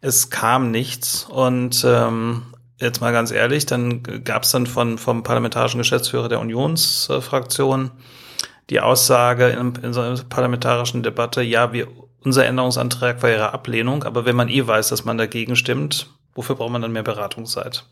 Es kam nichts und ähm, jetzt mal ganz ehrlich, dann gab es dann von vom parlamentarischen Geschäftsführer der Unionsfraktion die Aussage in, in so einer parlamentarischen Debatte, ja, wir unser Änderungsantrag war ihre Ablehnung, aber wenn man eh weiß, dass man dagegen stimmt, wofür braucht man dann mehr Beratungszeit?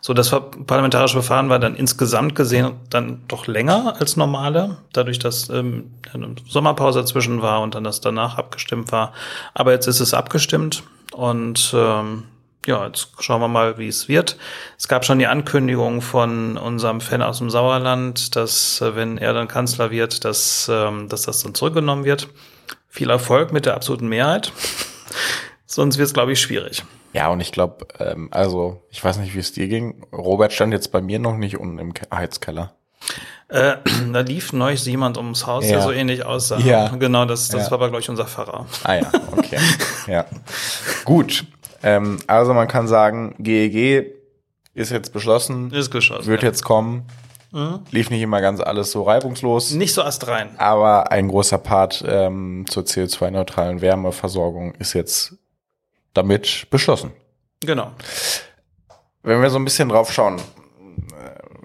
So, das parlamentarische Verfahren war dann insgesamt gesehen dann doch länger als normale, dadurch, dass ähm, eine Sommerpause dazwischen war und dann das danach abgestimmt war. Aber jetzt ist es abgestimmt und ähm, ja, jetzt schauen wir mal, wie es wird. Es gab schon die Ankündigung von unserem Fan aus dem Sauerland, dass äh, wenn er dann Kanzler wird, dass, ähm, dass das dann zurückgenommen wird. Viel Erfolg mit der absoluten Mehrheit. Sonst wird es, glaube ich, schwierig. Ja, und ich glaube, ähm, also ich weiß nicht, wie es dir ging. Robert stand jetzt bei mir noch nicht unten im Heizkeller. Äh, da lief neulich jemand ums Haus, ja. der so ähnlich aussah. Ja. Genau, das, das ja. war aber, glaube ich, unser Pfarrer. Ah ja, okay. ja. Gut. Ähm, also man kann sagen, GEG ist jetzt beschlossen. Ist geschlossen. Wird ja. jetzt kommen. Mhm. Lief nicht immer ganz alles so reibungslos. Nicht so astrein. Aber ein großer Part ähm, zur CO2-neutralen Wärmeversorgung ist jetzt damit beschlossen. Genau. Wenn wir so ein bisschen drauf schauen,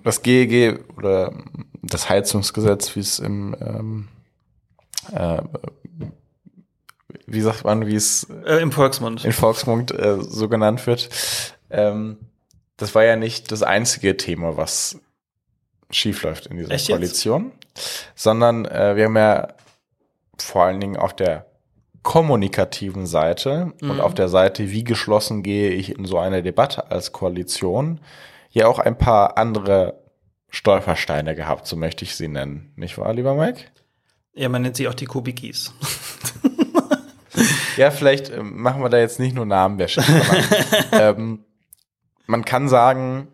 das GEG oder das Heizungsgesetz, wie es im ähm, äh, wie sagt man, wie es äh, im Volksmund in Volksmund äh, so genannt wird. Ähm, das war ja nicht das einzige Thema, was schief läuft in dieser Echt Koalition, jetzt? sondern äh, wir haben ja vor allen Dingen auf der kommunikativen Seite mhm. und auf der Seite, wie geschlossen gehe ich in so eine Debatte als Koalition, ja auch ein paar andere Stolpersteine gehabt, so möchte ich sie nennen. Nicht wahr, lieber Mike? Ja, man nennt sie auch die Kubikis. ja, vielleicht äh, machen wir da jetzt nicht nur Namenwäsche. ähm, man kann sagen,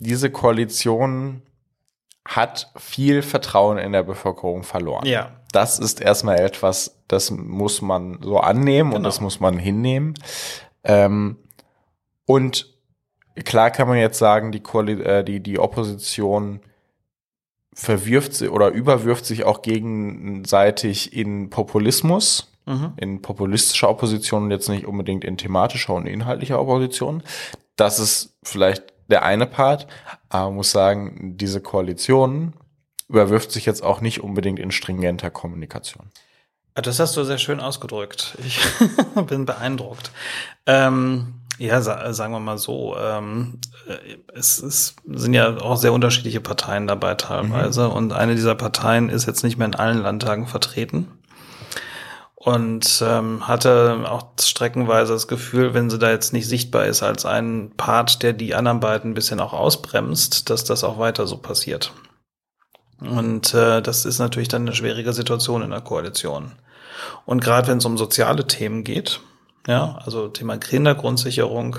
diese Koalition hat viel Vertrauen in der Bevölkerung verloren. Ja. Das ist erstmal etwas, das muss man so annehmen genau. und das muss man hinnehmen. Ähm, und klar kann man jetzt sagen, die, Koali äh, die, die Opposition verwirft sie oder überwirft sich auch gegenseitig in Populismus, mhm. in populistischer Opposition und jetzt nicht unbedingt in thematischer und inhaltlicher Opposition. Das ist vielleicht der eine Part, aber man muss sagen, diese Koalition überwirft sich jetzt auch nicht unbedingt in stringenter Kommunikation. Das hast du sehr schön ausgedrückt. Ich bin beeindruckt. Ähm, ja, sa sagen wir mal so. Ähm, es, es sind ja auch sehr unterschiedliche Parteien dabei teilweise. Mhm. Und eine dieser Parteien ist jetzt nicht mehr in allen Landtagen vertreten und ähm, hatte auch streckenweise das Gefühl, wenn sie da jetzt nicht sichtbar ist als ein Part, der die anderen beiden ein bisschen auch ausbremst, dass das auch weiter so passiert. Und äh, das ist natürlich dann eine schwierige Situation in der Koalition. Und gerade wenn es um soziale Themen geht, ja, also Thema Kindergrundsicherung,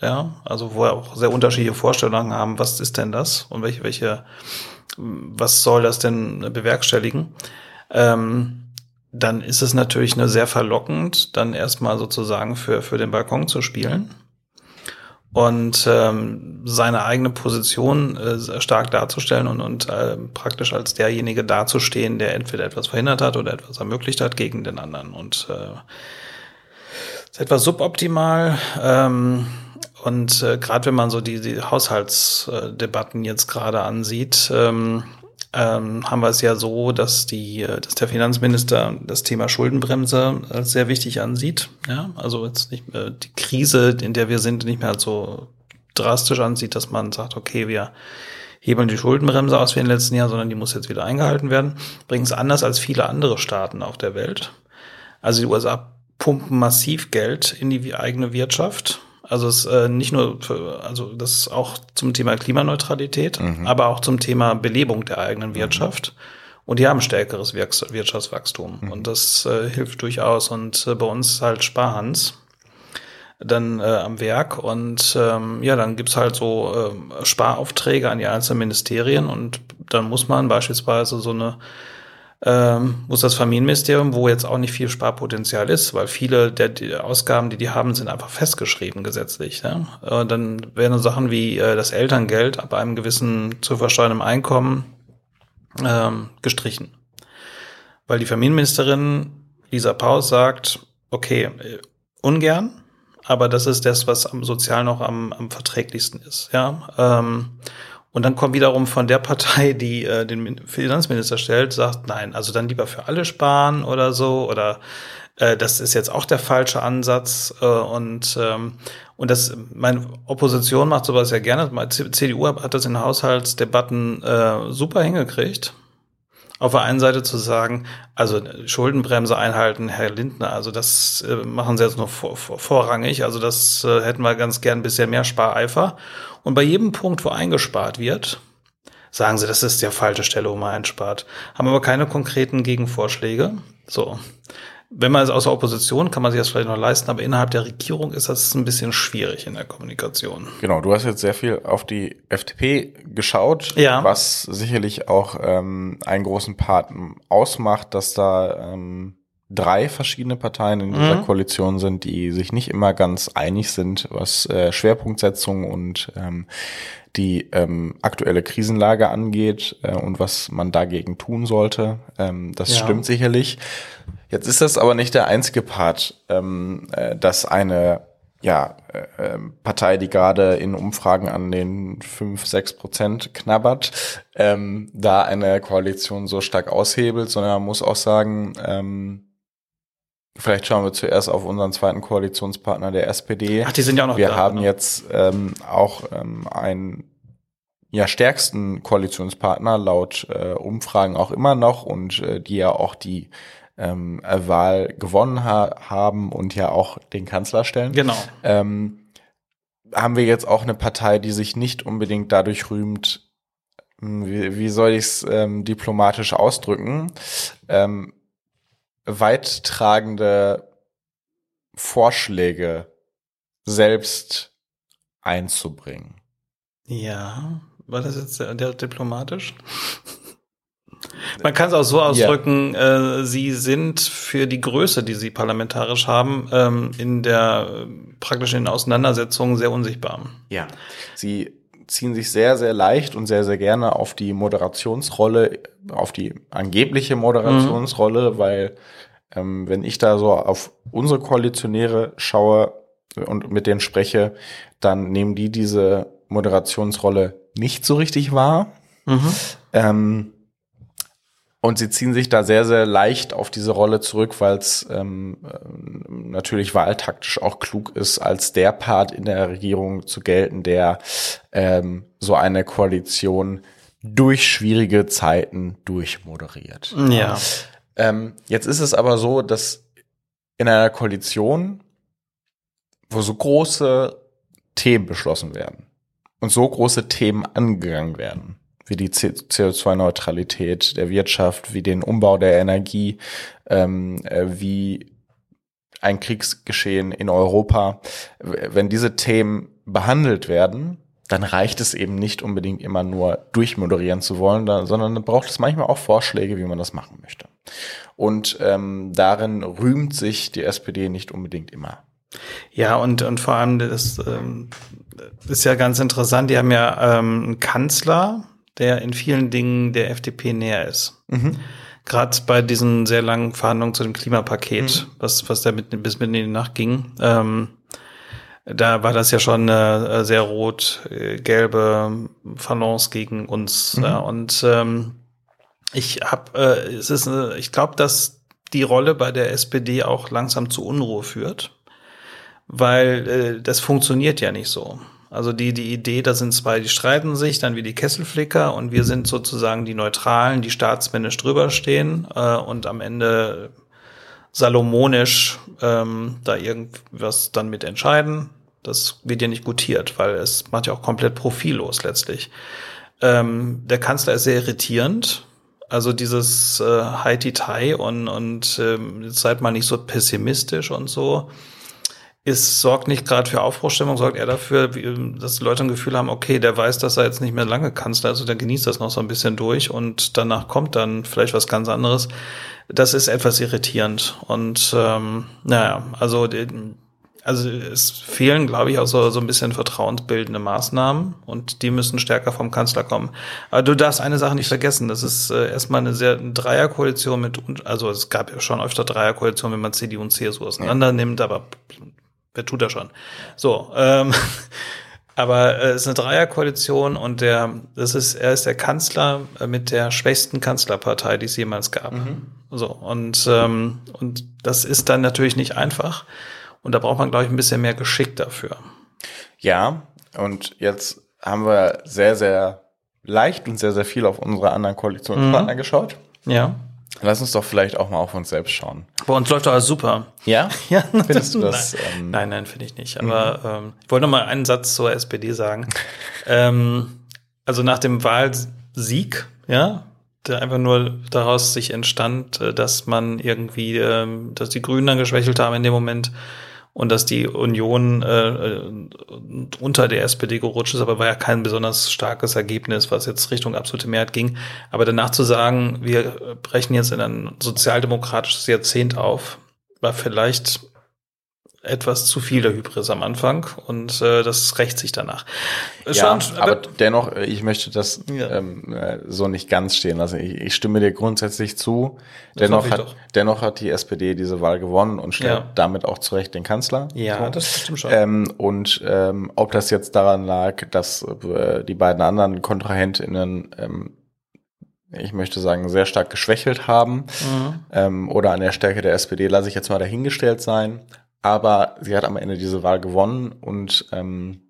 ja, also wo wir auch sehr unterschiedliche Vorstellungen haben, was ist denn das und welche, welche, was soll das denn bewerkstelligen? Ähm, dann ist es natürlich nur sehr verlockend, dann erstmal sozusagen für, für den Balkon zu spielen und ähm, seine eigene Position äh, stark darzustellen und, und äh, praktisch als derjenige dazustehen, der entweder etwas verhindert hat oder etwas ermöglicht hat gegen den anderen. Und äh, ist etwas suboptimal. Ähm, und äh, gerade wenn man so die, die Haushaltsdebatten jetzt gerade ansieht, ähm, ähm, haben wir es ja so, dass die, äh, dass der Finanzminister das Thema Schuldenbremse als sehr wichtig ansieht. Ja, also jetzt nicht mehr die Krise, in der wir sind, nicht mehr so drastisch ansieht, dass man sagt, okay, wir hebeln die Schuldenbremse aus wie den letzten Jahren, sondern die muss jetzt wieder eingehalten werden. Übrigens anders als viele andere Staaten auf der Welt. Also die USA pumpen massiv Geld in die eigene Wirtschaft also es äh, nicht nur, für, also das ist auch zum Thema Klimaneutralität, mhm. aber auch zum Thema Belebung der eigenen mhm. Wirtschaft. Mhm. Und die haben stärkeres Wirtschaftswachstum. Mhm. Und das äh, hilft durchaus. Und äh, bei uns halt Sparhans dann äh, am Werk. Und ähm, ja, dann gibt's halt so äh, Sparaufträge an die einzelnen Ministerien. Und dann muss man beispielsweise so eine ähm, muss das Familienministerium, wo jetzt auch nicht viel Sparpotenzial ist, weil viele der die Ausgaben, die die haben, sind einfach festgeschrieben gesetzlich. Ne? Äh, dann werden Sachen wie äh, das Elterngeld ab einem gewissen zu versteuernden Einkommen ähm, gestrichen. Weil die Familienministerin Lisa Paus sagt, okay, äh, ungern, aber das ist das, was am sozial noch am, am verträglichsten ist. Ja. Ähm, und dann kommt wiederum von der Partei, die äh, den Finanzminister stellt, sagt, nein, also dann lieber für alle sparen oder so oder Äh, das ist jetzt auch der falsche Ansatz. Äh, und, ähm, und das, meine Opposition macht sowas ja gerne. CDU hat das in Haushaltsdebatten äh, super hingekriegt auf der einen Seite zu sagen, also Schuldenbremse einhalten, Herr Lindner, also das äh, machen Sie jetzt noch vor, vor, vorrangig, also das äh, hätten wir ganz gern ein bisschen mehr Spareifer. Und bei jedem Punkt, wo eingespart wird, sagen Sie, das ist der falsche Stelle, wo man einspart, haben aber keine konkreten Gegenvorschläge. So wenn man es aus der Opposition kann man sich das vielleicht noch leisten, aber innerhalb der Regierung ist das ein bisschen schwierig in der Kommunikation. Genau, du hast jetzt sehr viel auf die FDP geschaut, ja. was sicherlich auch ähm, einen großen Part ausmacht, dass da ähm, drei verschiedene Parteien in dieser mhm. Koalition sind, die sich nicht immer ganz einig sind, was äh, Schwerpunktsetzung und ähm, die ähm, aktuelle Krisenlage angeht äh, und was man dagegen tun sollte. Ähm, das ja. stimmt sicherlich. Jetzt ist das aber nicht der einzige Part, ähm, äh, dass eine ja, äh, ähm, Partei, die gerade in Umfragen an den fünf sechs Prozent knabbert, ähm, da eine Koalition so stark aushebelt, sondern man muss auch sagen, ähm, Vielleicht schauen wir zuerst auf unseren zweiten Koalitionspartner, der SPD. Ach, die sind ja auch noch Wir da, haben genau. jetzt ähm, auch ähm, einen ja stärksten Koalitionspartner laut äh, Umfragen auch immer noch und äh, die ja auch die ähm, Wahl gewonnen ha haben und ja auch den Kanzler stellen. Genau. Ähm, haben wir jetzt auch eine Partei, die sich nicht unbedingt dadurch rühmt, hm, wie, wie soll ich es ähm, diplomatisch ausdrücken, ähm, weittragende Vorschläge selbst einzubringen. Ja, war das jetzt der, der diplomatisch? Man kann es auch so ausdrücken, ja. äh, sie sind für die Größe, die sie parlamentarisch haben, ähm, in der äh, praktischen Auseinandersetzung sehr unsichtbar. Ja, sie ziehen sich sehr, sehr leicht und sehr, sehr gerne auf die Moderationsrolle, auf die angebliche Moderationsrolle, mhm. weil ähm, wenn ich da so auf unsere Koalitionäre schaue und mit denen spreche, dann nehmen die diese Moderationsrolle nicht so richtig wahr. Mhm. Ähm, und sie ziehen sich da sehr, sehr leicht auf diese Rolle zurück, weil es ähm, natürlich wahltaktisch auch klug ist, als der Part in der Regierung zu gelten, der ähm, so eine Koalition durch schwierige Zeiten durchmoderiert. Ja. Ähm, jetzt ist es aber so, dass in einer Koalition, wo so große Themen beschlossen werden und so große Themen angegangen werden, wie die CO2-Neutralität der Wirtschaft, wie den Umbau der Energie, ähm, äh, wie ein Kriegsgeschehen in Europa, wenn diese Themen behandelt werden, dann reicht es eben nicht unbedingt immer nur durchmoderieren zu wollen, sondern dann braucht es manchmal auch Vorschläge, wie man das machen möchte. Und ähm, darin rühmt sich die SPD nicht unbedingt immer. Ja, und, und vor allem, das ähm, ist ja ganz interessant, die haben ja ähm, einen Kanzler, der in vielen Dingen der FDP näher ist. Mhm. Gerade bei diesen sehr langen Verhandlungen zu dem Klimapaket, mhm. was, was da mit, bis mitten in die Nacht ging. Ähm, da war das ja schon eine äh, sehr rot-gelbe Balance gegen uns. Mhm. Ja, und ähm, ich habe, äh, es ist, äh, ich glaube, dass die Rolle bei der SPD auch langsam zu Unruhe führt, weil äh, das funktioniert ja nicht so. Also die, die Idee, da sind zwei, die streiten sich, dann wie die Kesselflicker und wir sind sozusagen die Neutralen, die staatsmännisch drüberstehen äh, und am Ende salomonisch ähm, da irgendwas dann mit entscheiden. Das wird ja nicht gutiert, weil es macht ja auch komplett profillos letztlich. Ähm, der Kanzler ist sehr irritierend. Also dieses äh, Haiti-Tai und, und ähm, seid mal nicht so pessimistisch und so. Es sorgt nicht gerade für Aufbruchstimmung, sorgt eher dafür, dass die Leute ein Gefühl haben, okay, der weiß, dass er jetzt nicht mehr lange Kanzler ist, also der genießt das noch so ein bisschen durch und danach kommt dann vielleicht was ganz anderes. Das ist etwas irritierend. Und ähm, naja, also also es fehlen, glaube ich, auch so, so ein bisschen vertrauensbildende Maßnahmen und die müssen stärker vom Kanzler kommen. Aber du darfst eine Sache nicht vergessen, das ist äh, erstmal eine sehr eine Dreierkoalition mit, also es gab ja schon öfter Dreierkoalition, wenn man CDU und CSU auseinander nimmt, aber wer tut das schon? So, ähm, Aber äh, es ist eine Dreierkoalition und der, das ist, er ist der Kanzler äh, mit der schwächsten Kanzlerpartei, die es jemals gab. Mhm. So, und, ähm, und das ist dann natürlich nicht einfach. Und da braucht man, glaube ich, ein bisschen mehr Geschick dafür. Ja, und jetzt haben wir sehr, sehr leicht und sehr, sehr viel auf unsere anderen Koalitionspartner mhm. geschaut. Ja. Lass uns doch vielleicht auch mal auf uns selbst schauen. Bei uns läuft doch alles super. Ja? ja, findest du das? Nein, ähm, nein, nein finde ich nicht. Aber mhm. ähm, ich wollte noch mal einen Satz zur SPD sagen. ähm, also nach dem Wahlsieg, ja, der einfach nur daraus sich entstand, äh, dass man irgendwie, ähm, dass die Grünen dann geschwächelt haben in dem Moment und dass die Union äh, äh, unter der SPD gerutscht ist, aber war ja kein besonders starkes Ergebnis, was jetzt Richtung absolute Mehrheit ging. Aber danach zu sagen, wir brechen jetzt in ein sozialdemokratisches Jahrzehnt auf, war vielleicht etwas zu viel der Hybris am Anfang und äh, das rächt sich danach. Ja, Schon, aber, aber dennoch, äh, ich möchte das ja. ähm, äh, so nicht ganz stehen lassen. Ich, ich stimme dir grundsätzlich zu. dennoch hat, dennoch hat die SPD diese Wahl gewonnen und stellt ja. damit auch zu Recht den Kanzler. Ja, so. das stimmt schon. Ähm, und ähm, ob das jetzt daran lag, dass äh, die beiden anderen KontrahentInnen ähm, ich möchte sagen, sehr stark geschwächelt haben mhm. ähm, oder an der Stärke der SPD lasse ich jetzt mal dahingestellt sein aber sie hat am Ende diese Wahl gewonnen und ähm,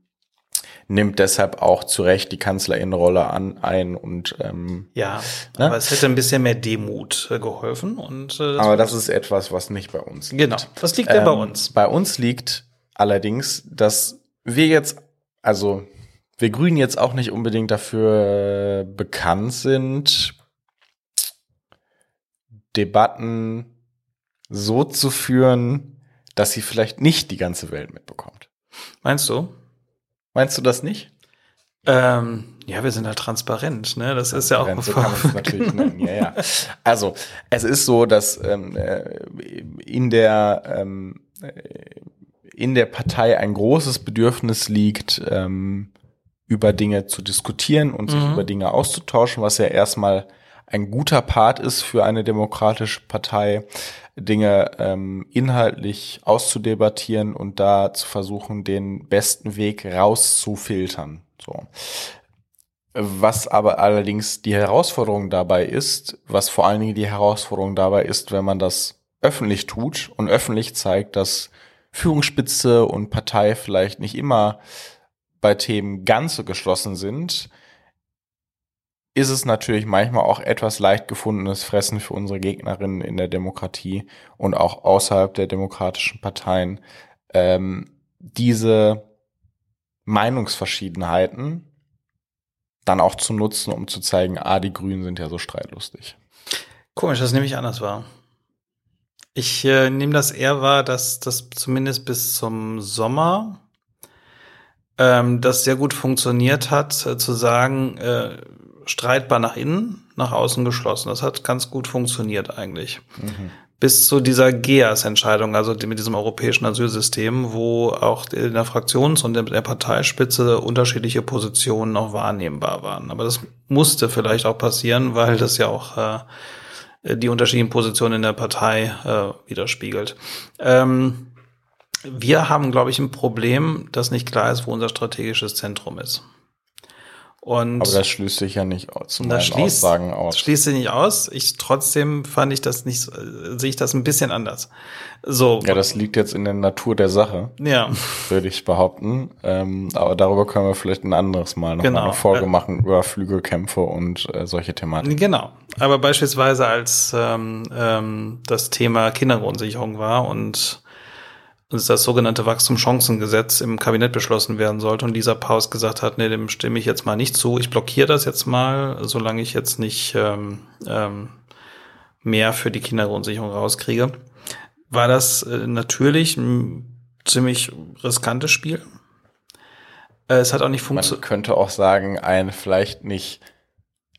nimmt deshalb auch zu Recht die Kanzlerinnenrolle an ein und ähm, ja, ne? aber es hätte ein bisschen mehr Demut äh, geholfen und äh, das aber das ist etwas, was nicht bei uns liegt. Genau, was liegt denn ähm, bei uns? Bei uns liegt allerdings, dass wir jetzt also wir Grünen jetzt auch nicht unbedingt dafür bekannt sind, Debatten so zu führen, dass sie vielleicht nicht die ganze Welt mitbekommt. Meinst du? Meinst du das nicht? Ähm, ja, wir sind halt transparent, ne? Das ist ja auch so kann man natürlich nennen. Ja, ja. Also es ist so, dass ähm, äh, in der ähm, äh, in der Partei ein großes Bedürfnis liegt, ähm, über Dinge zu diskutieren und sich mhm. über Dinge auszutauschen, was ja erstmal ein guter Part ist für eine demokratische Partei. Dinge ähm, inhaltlich auszudebattieren und da zu versuchen, den besten Weg rauszufiltern. So. Was aber allerdings die Herausforderung dabei ist, was vor allen Dingen die Herausforderung dabei ist, wenn man das öffentlich tut und öffentlich zeigt, dass Führungsspitze und Partei vielleicht nicht immer bei Themen ganz so geschlossen sind, ist es natürlich manchmal auch etwas leicht gefundenes Fressen für unsere Gegnerinnen in der Demokratie und auch außerhalb der demokratischen Parteien, ähm, diese Meinungsverschiedenheiten dann auch zu nutzen, um zu zeigen, ah, die Grünen sind ja so streitlustig. Komisch, dass nämlich anders war. Ich äh, nehme das eher wahr, dass das zumindest bis zum Sommer ähm, das sehr gut funktioniert hat, äh, zu sagen, äh, streitbar nach innen, nach außen geschlossen. Das hat ganz gut funktioniert eigentlich. Mhm. Bis zu dieser GEAS-Entscheidung, also mit diesem europäischen Asylsystem, wo auch in der Fraktions- und der Parteispitze unterschiedliche Positionen noch wahrnehmbar waren. Aber das musste vielleicht auch passieren, weil das ja auch äh, die unterschiedlichen Positionen in der Partei äh, widerspiegelt. Ähm, wir haben, glaube ich, ein Problem, dass nicht klar ist, wo unser strategisches Zentrum ist. Und Aber das schließt sich ja nicht zu meinen schließt, Aussagen aus. Das schließt sich nicht aus. Ich trotzdem fand ich das nicht, äh, sehe ich das ein bisschen anders. So. Ja, das liegt jetzt in der Natur der Sache. Ja. Würde ich behaupten. Ähm, aber darüber können wir vielleicht ein anderes Mal noch genau. eine Folge machen über Flügelkämpfe und äh, solche Thematiken. Genau. Aber beispielsweise als ähm, ähm, das Thema Kindergrundsicherung war und das sogenannte Wachstumschancengesetz im Kabinett beschlossen werden sollte und dieser Paus gesagt hat, nee, dem stimme ich jetzt mal nicht zu, ich blockiere das jetzt mal, solange ich jetzt nicht ähm, ähm, mehr für die Kindergrundsicherung rauskriege, war das äh, natürlich ein ziemlich riskantes Spiel. Äh, es hat auch nicht funktioniert. Man könnte auch sagen, ein vielleicht nicht,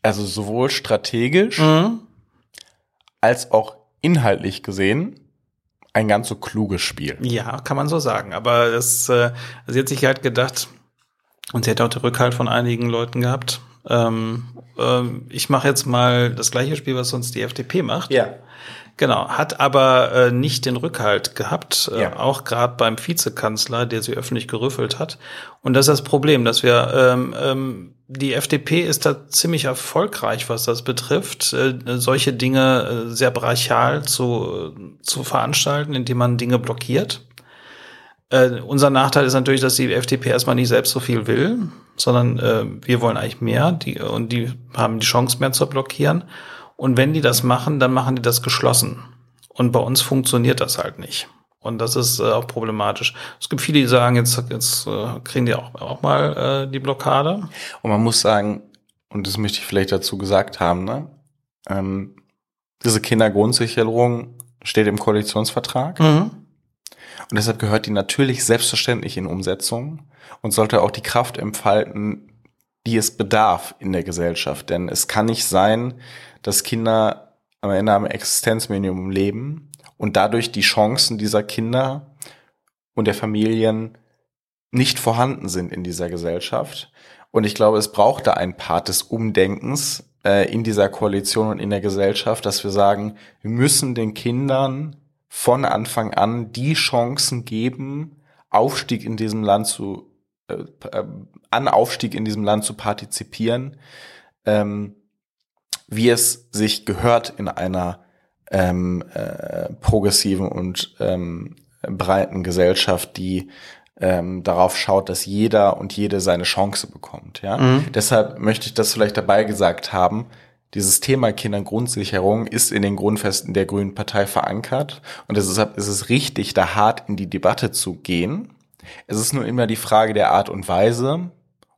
also sowohl strategisch mhm. als auch inhaltlich gesehen ein ganz so kluges Spiel. Ja, kann man so sagen. Aber es, äh, sie hat sich halt gedacht, und sie hat auch den Rückhalt von einigen Leuten gehabt. Ähm, äh, ich mache jetzt mal das gleiche Spiel, was sonst die FDP macht. Ja. Genau, hat aber äh, nicht den Rückhalt gehabt, äh, Ja. auch gerade beim Vizekanzler, der sie öffentlich gerüffelt hat. Und das ist das Problem, dass wir ähm, ähm, die FDP ist da ziemlich erfolgreich, was das betrifft, äh, solche Dinge äh, sehr brachial zu, zu veranstalten, indem man Dinge blockiert. Äh, unser Nachteil ist natürlich, dass die FDP erstmal nicht selbst so viel will, sondern äh, wir wollen eigentlich mehr die, und die haben die Chance mehr zu blockieren. Und wenn die das machen, dann machen die das geschlossen. Und bei uns funktioniert das halt nicht. Und das ist äh, auch problematisch. Es gibt viele, die sagen, jetzt, jetzt äh, kriegen die auch, auch mal äh, die Blockade. Und man muss sagen, und das möchte ich vielleicht dazu gesagt haben, ne? ähm, diese Kindergrundsicherung steht im Koalitionsvertrag. Mhm. Und deshalb gehört die natürlich selbstverständlich in Umsetzung und sollte auch die Kraft entfalten, die es bedarf in der Gesellschaft. Denn es kann nicht sein, dass Kinder am Ende am Existenzminimum leben und dadurch die Chancen dieser Kinder und der Familien nicht vorhanden sind in dieser Gesellschaft. Und ich glaube, es braucht da einen Part des Umdenkens äh, in dieser Koalition und in der Gesellschaft, dass wir sagen, wir müssen den Kindern von Anfang an die Chancen geben, Aufstieg in diesem Land zu, äh, äh, an Aufstieg in diesem Land zu partizipieren, ähm, wie es sich gehört in einer ähm, äh, progressiven und ähm, breiten Gesellschaft, die ähm, darauf schaut, dass jeder und jede seine Chance bekommt. Ja, Mhm. deshalb möchte ich das vielleicht dabei gesagt haben. Dieses Thema Kindergrundsicherung ist in den Grundfesten der Grünen Partei verankert und deshalb ist es richtig, da hart in die Debatte zu gehen. Es ist nur immer die Frage der Art und Weise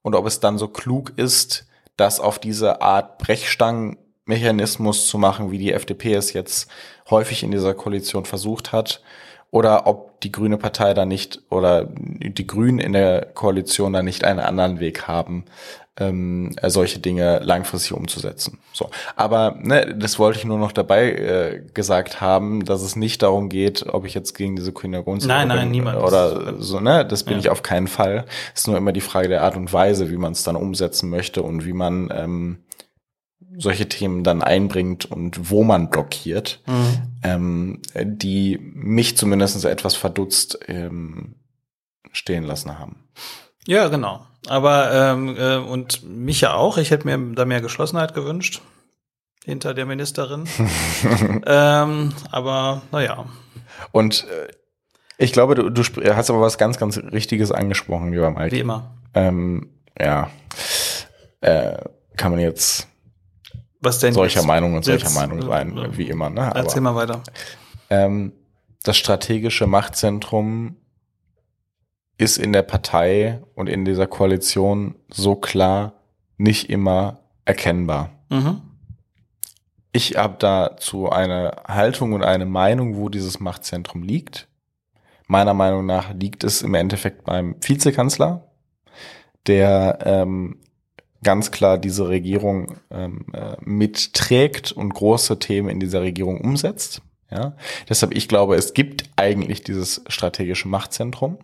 und ob es dann so klug ist, das auf diese Art Brechstangenmechanismus zu machen, wie die FDP es jetzt häufig in dieser Koalition versucht hat, oder ob die Grüne Partei da nicht oder die Grünen in der Koalition da nicht einen anderen Weg haben, ähm, solche Dinge langfristig umzusetzen. So, aber ne, das wollte ich nur noch dabei äh, gesagt haben, dass es nicht darum geht, ob ich jetzt gegen diese Kindergrundsicherung Nein, nein, niemand. oder so, ne, das bin Ja. ich auf keinen Fall. Es ist nur immer die Frage der Art und Weise, wie man es dann umsetzen möchte und wie man ähm, solche Themen dann einbringt und wo man blockiert, ähm, die mich zumindest etwas verdutzt ähm, stehen lassen haben. Ja, genau. Aber ähm, äh, und mich ja auch. Ich hätte mir da mehr Geschlossenheit gewünscht hinter der Ministerin. ähm, aber naja. Und äh, ich glaube, du, du hast aber was ganz, ganz Richtiges angesprochen, lieber Mike. Wie immer. Ähm, ja, äh, kann man jetzt Was denn? solcher jetzt? Meinung und solcher jetzt, Meinung sein, äh, wie immer. Ne? Erzähl mal weiter. ähm, das strategische Machtzentrum ist in der Partei und in dieser Koalition so klar nicht immer erkennbar. Mhm. Ich habe dazu eine Haltung und eine Meinung, wo dieses Machtzentrum liegt. Meiner Meinung nach liegt es im Endeffekt beim Vizekanzler, der ähm, ganz klar diese Regierung ähm, äh, mitträgt und große Themen in dieser Regierung umsetzt. Ja, deshalb ich glaube, es gibt eigentlich dieses strategische Machtzentrum.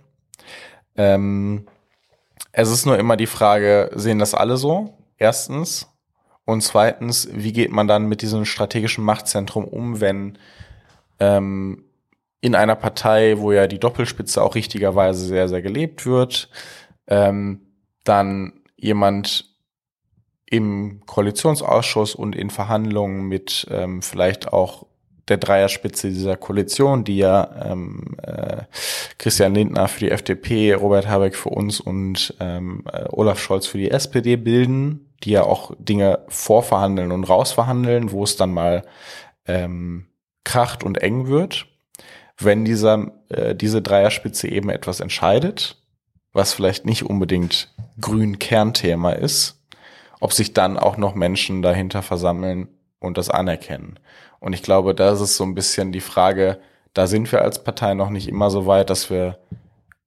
Ähm, es ist nur immer die Frage, sehen das alle so? Erstens. Und zweitens, wie geht man dann mit diesem strategischen Machtzentrum um, wenn ähm, in einer Partei, wo ja die Doppelspitze auch richtigerweise sehr, sehr gelebt wird, ähm, dann jemand im Koalitionsausschuss und in Verhandlungen mit ähm, vielleicht auch der Dreierspitze dieser Koalition, die ja ähm, äh, Christian Lindner für die FDP, Robert Habeck für uns und ähm, äh, Olaf Scholz für die SPD bilden, die ja auch Dinge vorverhandeln und rausverhandeln, wo es dann mal ähm, kracht und eng wird. Wenn dieser, äh, diese Dreierspitze eben etwas entscheidet, was vielleicht nicht unbedingt grün Kernthema ist, ob sich dann auch noch Menschen dahinter versammeln und das anerkennen. Und ich glaube, das ist so ein bisschen die Frage, da sind wir als Partei noch nicht immer so weit, dass wir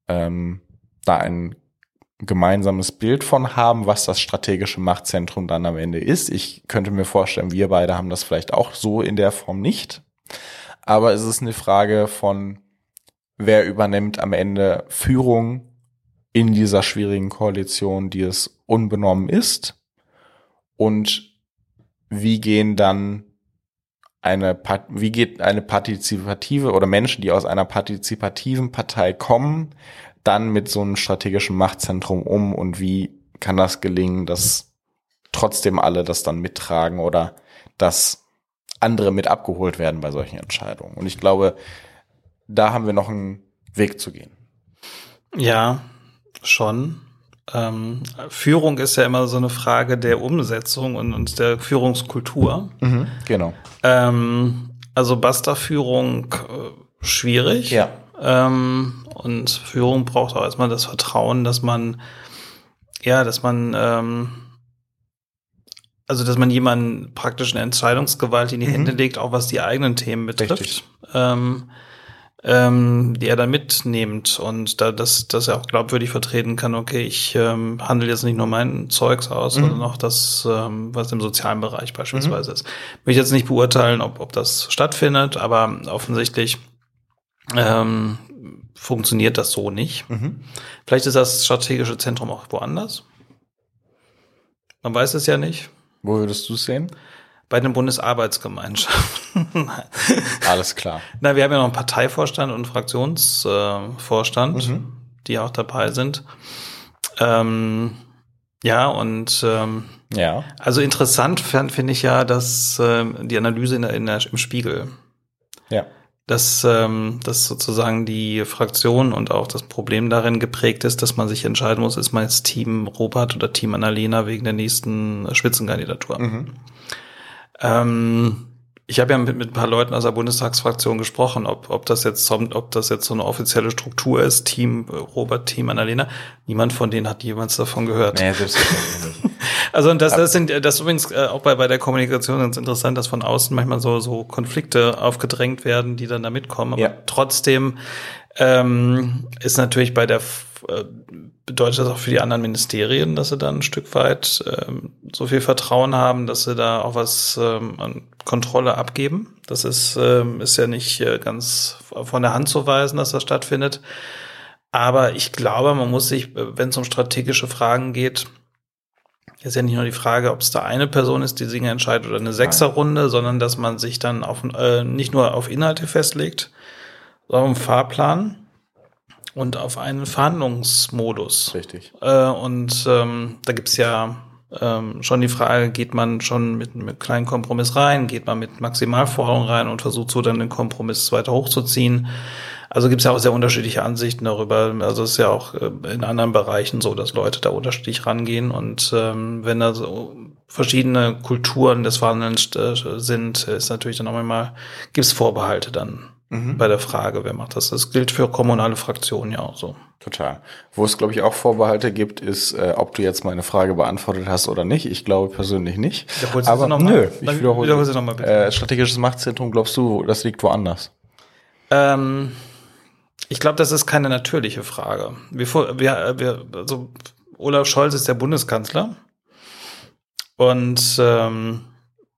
ähm, da ein gemeinsames Bild von haben, was das strategische Machtzentrum dann am Ende ist. Ich könnte mir vorstellen, wir beide haben das vielleicht auch so in der Form nicht. Aber es ist eine Frage von, wer übernimmt am Ende Führung in dieser schwierigen Koalition, die es unbenommen ist. Und wie gehen dann eine, wie geht eine partizipative oder Menschen, die aus einer partizipativen Partei kommen, dann mit so einem strategischen Machtzentrum um und wie kann das gelingen, dass trotzdem alle das dann mittragen oder dass andere mit abgeholt werden bei solchen Entscheidungen. Und ich glaube, da haben wir noch einen Weg zu gehen. Ja, schon. Ähm, Führung ist ja immer so eine Frage der Umsetzung und, und der Führungskultur. Mhm, genau. Ähm, also Basta-Führung äh, schwierig. Ja. Ähm, und Führung braucht auch erstmal das Vertrauen, dass man, ja, dass man, ähm, also dass man jemanden praktisch eine Entscheidungsgewalt in die mhm. Hände legt, auch was die eigenen Themen betrifft. Ähm, ähm, die er dann mitnimmt und da dass, dass er auch glaubwürdig vertreten kann, okay, ich ähm, handle jetzt nicht nur mein Zeugs aus, mhm. sondern auch das, ähm, was im sozialen Bereich beispielsweise mhm. ist. Ich möchte jetzt nicht beurteilen, ob, ob das stattfindet, aber offensichtlich ähm, funktioniert das so nicht. Mhm. Vielleicht ist das strategische Zentrum auch woanders. Man weiß es ja nicht. Wo würdest du es sehen? Bei den Bundesarbeitsgemeinschaften. Alles klar. Na, wir haben ja noch einen Parteivorstand und einen Fraktionsvorstand, äh, mhm. die auch dabei sind. Ähm, ja, und ähm, ja. also interessant finde ich ja, dass äh, die Analyse in der, in der, im Spiegel. Ja dass, ähm, dass sozusagen die Fraktion und auch das Problem darin geprägt ist, dass man sich entscheiden muss, ist man jetzt Team Robert oder Team Annalena wegen der nächsten Spitzenkandidatur. Mhm. Ähm, ich habe ja mit, mit ein paar Leuten aus der Bundestagsfraktion gesprochen, ob, ob das jetzt ob das jetzt so eine offizielle Struktur ist, Team Robert, Team Annalena. Niemand von denen hat jemals davon gehört. Nee, also das, das sind das ist übrigens äh, auch bei, bei der Kommunikation ganz interessant, dass von außen manchmal so, so Konflikte aufgedrängt werden, die dann da mitkommen. Aber ja. trotzdem ähm, ist natürlich bei der äh, bedeutet das auch für die anderen Ministerien, dass sie dann ein Stück weit ähm, so viel Vertrauen haben, dass sie da auch was ähm, an Kontrolle abgeben. Das ist, ähm, ist ja nicht äh, ganz von der Hand zu weisen, dass das stattfindet. Aber ich glaube, man muss sich, äh, wenn es um strategische Fragen geht, ist ja nicht nur die Frage, ob es da eine Person ist, die Dinge entscheidet oder eine Sechserrunde, sondern dass man sich dann auf, äh, nicht nur auf Inhalte festlegt, sondern auf einen Fahrplan und auf einen Verhandlungsmodus. Richtig. Äh, und ähm, da gibt's ja ähm, schon die Frage, geht man schon mit einem kleinen Kompromiss rein, geht man mit Maximalforderungen rein und versucht so dann den Kompromiss weiter hochzuziehen. Also gibt's ja auch sehr unterschiedliche Ansichten darüber. Also es ist ja auch äh, in anderen Bereichen so, dass Leute da unterschiedlich rangehen. Und ähm, wenn da so verschiedene Kulturen des Verhandelns äh, sind, ist natürlich dann auch immer, gibt's Vorbehalte dann mhm. bei der Frage, wer macht das. Das gilt für kommunale Fraktionen ja auch so. Total. Wo es, glaube ich, auch Vorbehalte gibt, ist, äh, ob du jetzt meine Frage beantwortet hast oder nicht. Ich glaube persönlich nicht. Aber noch nö, mal? ich wiederhole, wiederhole sie nochmal bitte. Äh, strategisches Machtzentrum, glaubst du, das liegt woanders? Ähm, ich glaube, das ist keine natürliche Frage. Wir, wir, wir, also Olaf Scholz ist der Bundeskanzler. Und ähm,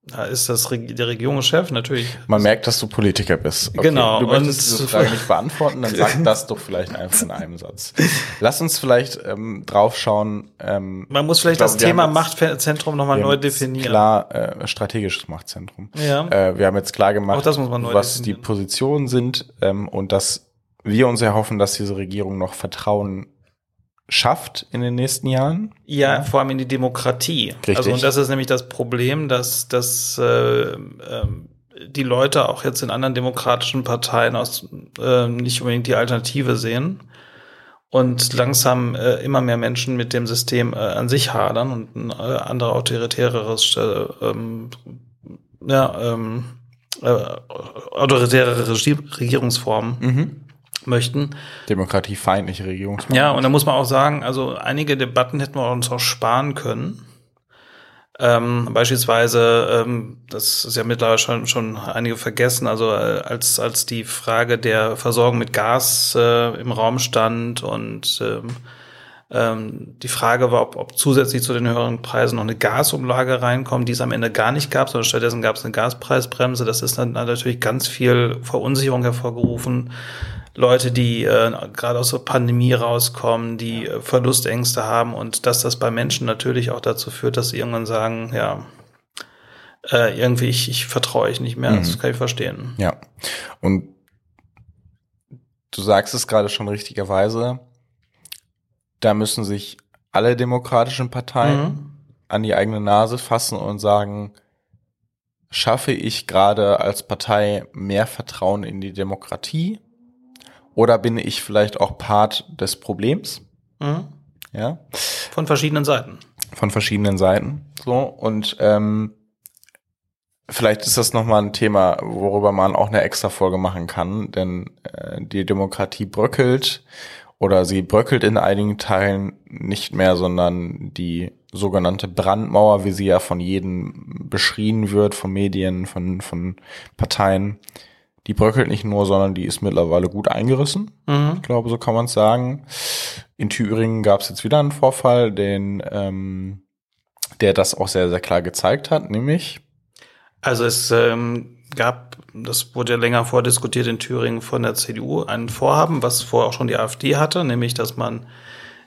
da ist das der Regierungschef natürlich. Man merkt, dass du Politiker bist. Okay. Genau. Du möchtest diese Frage nicht beantworten, dann sag das doch vielleicht einfach in einem Satz. Lass uns vielleicht ähm, draufschauen. Ähm, Man muss vielleicht glaube, das Thema Machtzentrum nochmal neu definieren. Klar, äh, strategisches Machtzentrum. Ja. Äh, wir haben jetzt klar gemacht, was definieren. die Positionen sind ähm, und dass wir uns erhoffen, dass diese Regierung noch Vertrauen schafft in den nächsten Jahren. Ja, ja. vor allem in die Demokratie. Richtig. Also und das ist nämlich das Problem, dass, dass äh, äh, die Leute auch jetzt in anderen demokratischen Parteien aus äh, nicht unbedingt die Alternative sehen und langsam äh, immer mehr Menschen mit dem System äh, an sich hadern und ein äh, andere autoritäreres äh, ähm, ja, ähm, äh, autoritäre Regierungsformen mhm möchten. Demokratiefeindliche Regierungsform. Ja, und da muss man auch sagen, also einige Debatten hätten wir uns auch sparen können. Ähm, beispielsweise, ähm, das ist ja mittlerweile schon, schon einige vergessen, also äh, als, als die Frage der Versorgung mit Gas äh, im Raum stand und ähm, ähm, die Frage war, ob, ob zusätzlich zu den höheren Preisen noch eine Gasumlage reinkommt, die es am Ende gar nicht gab, sondern stattdessen gab es eine Gaspreisbremse. Das ist dann natürlich ganz viel Verunsicherung hervorgerufen. Leute, die äh, gerade aus der Pandemie rauskommen, die äh, Verlustängste haben und dass das bei Menschen natürlich auch dazu führt, dass sie irgendwann sagen, ja, äh, irgendwie, ich, ich vertraue ich nicht mehr. Mhm. Das kann ich verstehen. Ja. Und du sagst es gerade schon richtigerweise, da müssen sich alle demokratischen Parteien mhm. an die eigene Nase fassen und sagen, schaffe ich gerade als Partei mehr Vertrauen in die Demokratie oder bin ich vielleicht auch Part des Problems? Mhm. Ja. Von verschiedenen Seiten. Von verschiedenen Seiten. So und ähm, vielleicht ist das nochmal ein Thema, worüber man auch eine extra Folge machen kann, denn äh, die Demokratie bröckelt oder sie bröckelt in einigen Teilen nicht mehr, sondern die sogenannte Brandmauer, wie sie ja von jedem beschrien wird, von Medien, von, von Parteien, die bröckelt nicht nur, sondern die ist mittlerweile gut eingerissen. Mhm. Ich glaube, so kann man es sagen. In Thüringen gab es jetzt wieder einen Vorfall, den, ähm, der das auch sehr, sehr klar gezeigt hat, nämlich. Also es ähm, gab, das wurde ja länger vordiskutiert in Thüringen von der CDU, ein Vorhaben, was vorher auch schon die AfD hatte, nämlich dass man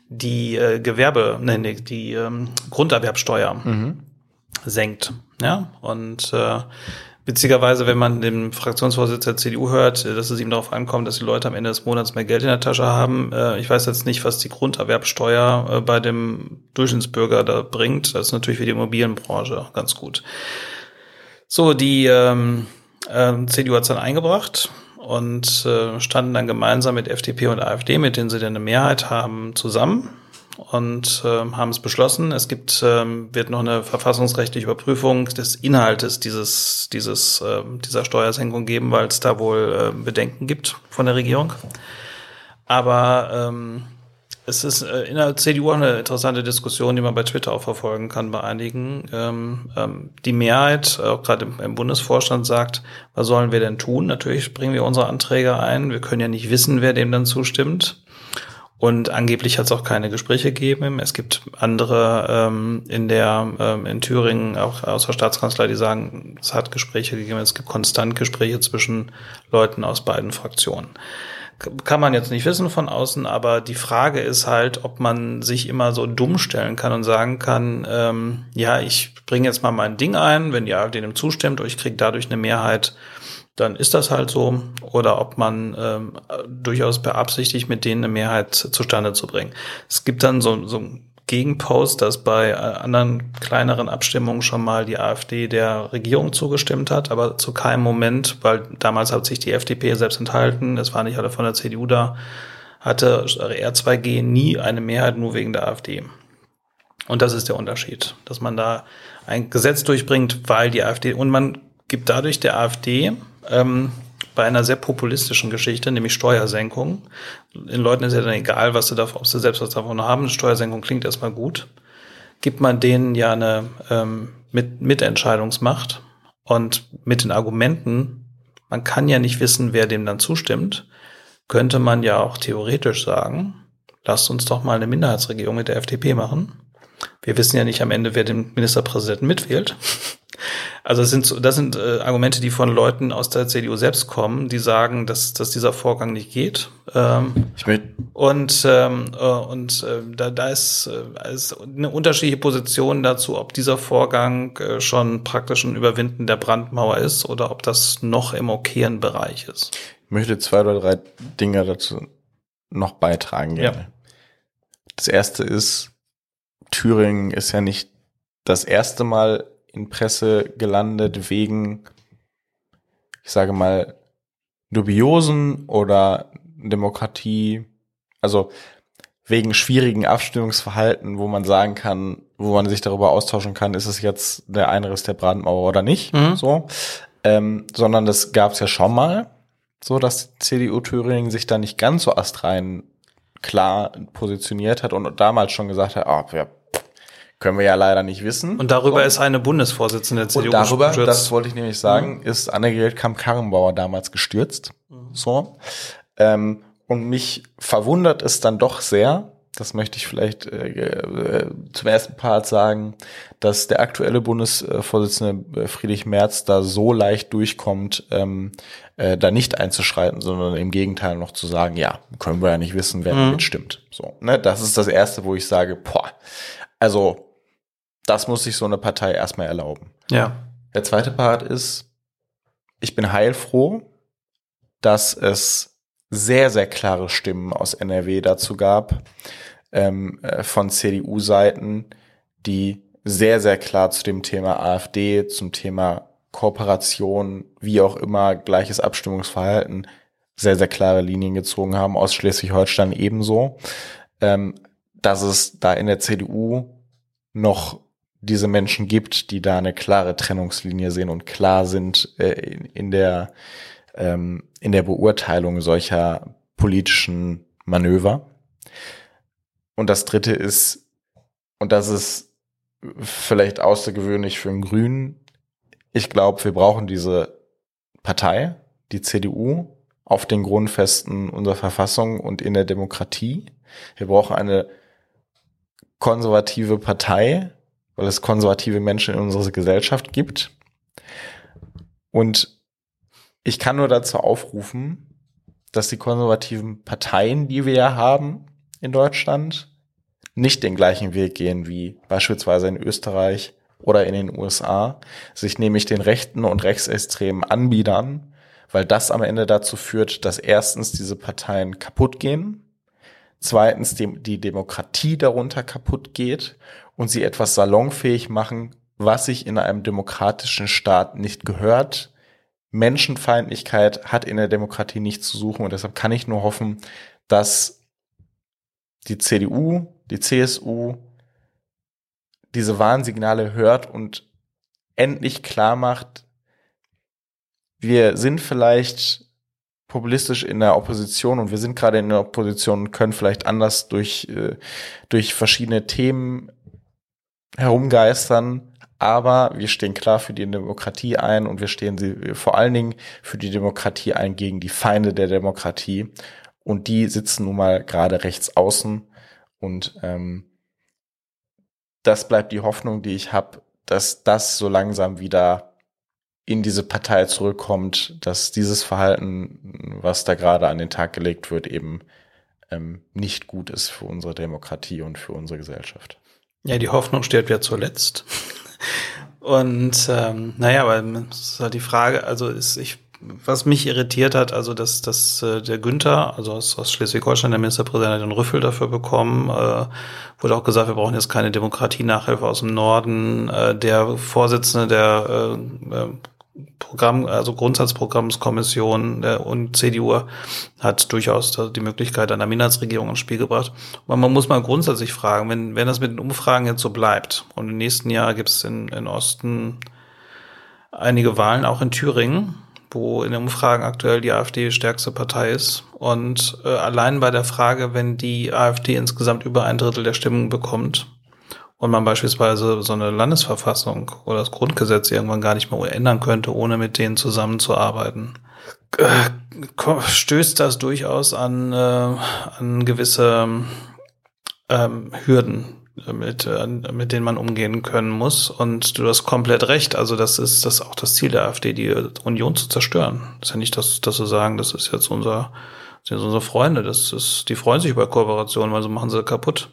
die äh, Gewerbe, nee, nee, die ähm, Grunderwerbsteuer mhm. senkt. Ja, und äh, witzigerweise, wenn man dem Fraktionsvorsitz der CDU hört, dass es ihm darauf ankommt, dass die Leute am Ende des Monats mehr Geld in der Tasche haben. Äh, ich weiß jetzt nicht, was die Grunderwerbsteuer äh, bei dem Durchschnittsbürger da bringt. Das ist natürlich für die Immobilienbranche ganz gut. So, die ähm, äh, CDU hat es dann eingebracht und äh, standen dann gemeinsam mit FDP und AfD, mit denen sie dann eine Mehrheit haben, zusammen und äh, haben es beschlossen. Es gibt, äh, wird noch eine verfassungsrechtliche Überprüfung des Inhaltes dieses, dieses, äh, dieser Steuersenkung geben, weil es da wohl äh, Bedenken gibt von der Regierung. Aber ähm, es ist äh, in der CDU auch eine interessante Diskussion, die man bei Twitter auch verfolgen kann bei einigen. Ähm, ähm, die Mehrheit, auch gerade im, im, Bundesvorstand, sagt, was sollen wir denn tun? Natürlich bringen wir unsere Anträge ein. Wir können ja nicht wissen, wer dem dann zustimmt. Und angeblich hat es auch keine Gespräche gegeben. Es gibt andere ähm, in der ähm, in Thüringen, auch aus der Staatskanzlei, die sagen, es hat Gespräche gegeben. Es gibt konstant Gespräche zwischen Leuten aus beiden Fraktionen kann man jetzt nicht wissen von außen, aber die Frage ist halt, ob man sich immer so dumm stellen kann und sagen kann, ähm, ja, ich bringe jetzt mal mein Ding ein, wenn AfD dem zustimmt und ich kriege dadurch eine Mehrheit, dann ist das halt so. Oder ob man ähm, durchaus beabsichtigt, mit denen eine Mehrheit zustande zu bringen. Es gibt dann so, so Gegenpost, dass bei äh, anderen kleineren Abstimmungen schon mal die AfD der Regierung zugestimmt hat, aber zu keinem Moment, weil damals hat sich die FDP selbst enthalten, es war nicht alle von der CDU da, hatte R2G nie eine Mehrheit nur wegen der AfD. Und das ist der Unterschied, dass man da ein Gesetz durchbringt, weil die AfD und man gibt dadurch der AfD ähm, bei einer sehr populistischen Geschichte, nämlich Steuersenkung. Den Leuten ist ja dann egal, was sie davon, ob sie selbst was davon haben. Steuersenkung klingt erstmal gut. Gibt man denen ja eine ähm, mit Mitentscheidungsmacht und mit den Argumenten, man kann ja nicht wissen, wer dem dann zustimmt, könnte man ja auch theoretisch sagen, lasst uns doch mal eine Minderheitsregierung mit der FDP machen. Wir wissen ja nicht am Ende, wer den Ministerpräsidenten mitwählt. Also das sind, das sind äh, Argumente, die von Leuten aus der CDU selbst kommen, die sagen, dass, dass dieser Vorgang nicht geht. Ähm, ich will und ähm, äh, und äh, da, da ist, äh, ist eine unterschiedliche Position dazu, ob dieser Vorgang äh, schon praktisch ein Überwinden der Brandmauer ist oder ob das noch im okayen Bereich ist. Ich möchte zwei oder drei Dinge dazu noch beitragen. Gerne. Ja. Das erste ist, Thüringen ist ja nicht das erste Mal in Presse gelandet wegen, ich sage mal, dubiosen oder Demokratie, also wegen schwierigen Abstimmungsverhalten, wo man sagen kann, wo man sich darüber austauschen kann, ist es jetzt der Einriss der Brandmauer oder nicht, mhm. so, ähm, sondern das gab es ja schon mal, so dass die CDU Thüringen sich da nicht ganz so astrein klar positioniert hat und damals schon gesagt hat, ah, wir können wir ja leider nicht wissen. Und darüber so. ist eine Bundesvorsitzende der CDU Und darüber, gestürzt. das wollte ich nämlich sagen, mhm. ist Annegret Kamp-Karrenbauer damals gestürzt. Mhm. So. Ähm, und mich verwundert es dann doch sehr, das möchte ich vielleicht äh, äh, zum ersten Part sagen, dass der aktuelle Bundesvorsitzende äh, Friedrich Merz da so leicht durchkommt, ähm, äh, da nicht einzuschreiten, sondern im Gegenteil noch zu sagen, ja, können wir ja nicht wissen, wer mhm. damit stimmt. So, ne, das ist das erste, wo ich sage, boah, also das muss sich so eine Partei erstmal erlauben. Ja. Der zweite Part ist, ich bin heilfroh, dass es sehr, sehr klare Stimmen aus NRW dazu gab, ähm, äh, von CDU-Seiten, die sehr, sehr klar zu dem Thema AfD, zum Thema Kooperation, wie auch immer, gleiches Abstimmungsverhalten, sehr, sehr klare Linien gezogen haben, aus Schleswig-Holstein ebenso, ähm, dass es da in der CDU noch diese Menschen gibt, die da eine klare Trennungslinie sehen und klar sind äh, in, in, der ähm, in der Beurteilung solcher politischen Manöver. Und das dritte ist, und das ist vielleicht außergewöhnlich für einen Grünen, ich glaube, wir brauchen diese Partei, die CDU, auf den Grundfesten unserer Verfassung und in der Demokratie. Wir brauchen eine konservative Partei, weil es konservative Menschen in unserer Gesellschaft gibt. Und ich kann nur dazu aufrufen, dass die konservativen Parteien, die wir ja haben in Deutschland, nicht den gleichen Weg gehen wie beispielsweise in Österreich oder in den USA, sich nämlich den rechten und rechtsextremen anbiedern, weil das am Ende dazu führt, dass erstens diese Parteien kaputt gehen, zweitens die, die Demokratie darunter kaputt geht und sie etwas salonfähig machen, was sich in einem demokratischen Staat nicht gehört. Menschenfeindlichkeit hat in der Demokratie nichts zu suchen und deshalb kann ich nur hoffen, dass die CDU, die CSU diese Warnsignale hört und endlich klar macht, wir sind vielleicht populistisch in der Opposition und wir sind gerade in der Opposition und können vielleicht anders durch, äh, durch verschiedene Themen herumgeistern, aber wir stehen klar für die Demokratie ein und wir stehen sie vor allen Dingen für die Demokratie ein gegen die Feinde der Demokratie. Und die sitzen nun mal gerade rechts außen. Und ähm, das bleibt die Hoffnung, die ich habe, dass das so langsam wieder in diese Partei zurückkommt, dass dieses Verhalten, was da gerade an den Tag gelegt wird, eben ähm, nicht gut ist für unsere Demokratie und für unsere Gesellschaft. Ja, die Hoffnung stirbt ja zuletzt. Und ähm, naja, aber das ist halt die Frage, also ist, ich, was mich irritiert hat, also dass, dass äh, der Günther, also aus, aus Schleswig-Holstein, der Ministerpräsident, hat den Rüffel dafür bekommen, äh, wurde auch gesagt, wir brauchen jetzt keine Demokratie-Nachhilfe aus dem Norden. Äh, der Vorsitzende der äh, äh Programm, also Grundsatzprogrammskommission der und CDU hat durchaus die Möglichkeit einer Minderheitsregierung ins Spiel gebracht. Aber man muss mal grundsätzlich fragen, wenn, wenn das mit den Umfragen jetzt so bleibt und im nächsten Jahr gibt es in, in Osten einige Wahlen, auch in Thüringen, wo in den Umfragen aktuell die AfD stärkste Partei ist. Und äh, allein bei der Frage, wenn die AfD insgesamt über ein Drittel der Stimmen bekommt, und man beispielsweise so eine Landesverfassung oder das Grundgesetz irgendwann gar nicht mehr ändern könnte, ohne mit denen zusammenzuarbeiten, äh, stößt das durchaus an, äh, an gewisse ähm, Hürden, mit, äh, mit denen man umgehen können muss. Und du hast komplett recht. Also das ist das auch das Ziel der AfD, die Union zu zerstören. Das ist ja nicht, dass, dass sie sagen, das ist jetzt unser, das sind unsere Freunde. Das ist, die freuen sich über Kooperation, weil so machen sie kaputt.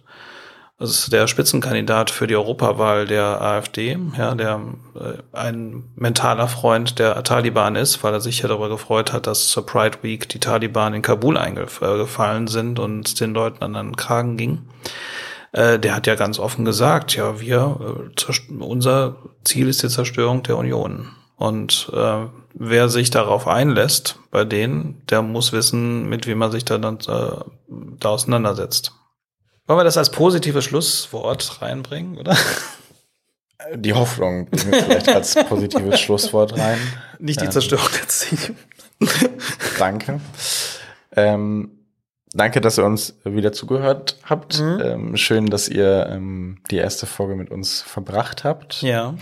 Das ist der Spitzenkandidat für die Europawahl der AfD, ja, der äh, ein mentaler Freund der Taliban ist, weil er sich ja darüber gefreut hat, dass zur Pride Week die Taliban in Kabul eingefallen sind und den Leuten an den Kragen ging. Äh, der hat ja ganz offen gesagt, ja, wir, äh, unser Ziel ist die Zerstörung der Union. Und äh, wer sich darauf einlässt, bei denen, der muss wissen, mit wem man sich da dann äh, da auseinandersetzt. Wollen wir das als positives Schlusswort reinbringen, oder? Die Hoffnung bringen wir vielleicht als positives Schlusswort rein. Nicht die ähm, Zerstörung der CDU. danke. Ähm, danke, dass ihr uns wieder zugehört habt. Mhm. Ähm, schön, dass ihr ähm, die erste Folge mit uns verbracht habt. Ja.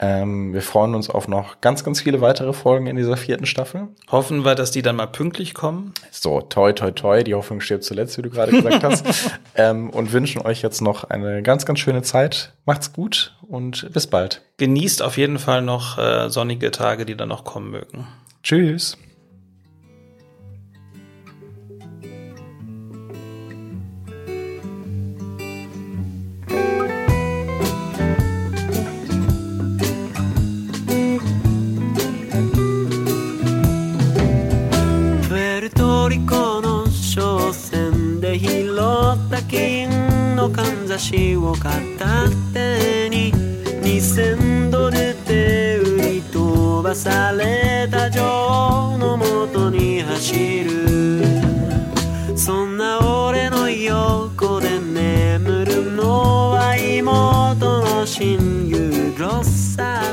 Ähm, wir freuen uns auf noch ganz, ganz viele weitere Folgen in dieser vierten Staffel. Hoffen wir, dass die dann mal pünktlich kommen. So, toi, toi, toi. Die Hoffnung stirbt zuletzt, wie du gerade gesagt hast. ähm, und wünschen euch jetzt noch eine ganz, ganz schöne Zeit. Macht's gut und bis bald. Genießt auf jeden Fall noch äh, sonnige Tage, die dann noch kommen mögen. Tschüss. のかんざしを片手に2000ドルで売り飛ばされた女王のもとに走る。そんな俺の横で眠るのは妹の親友ロッサー。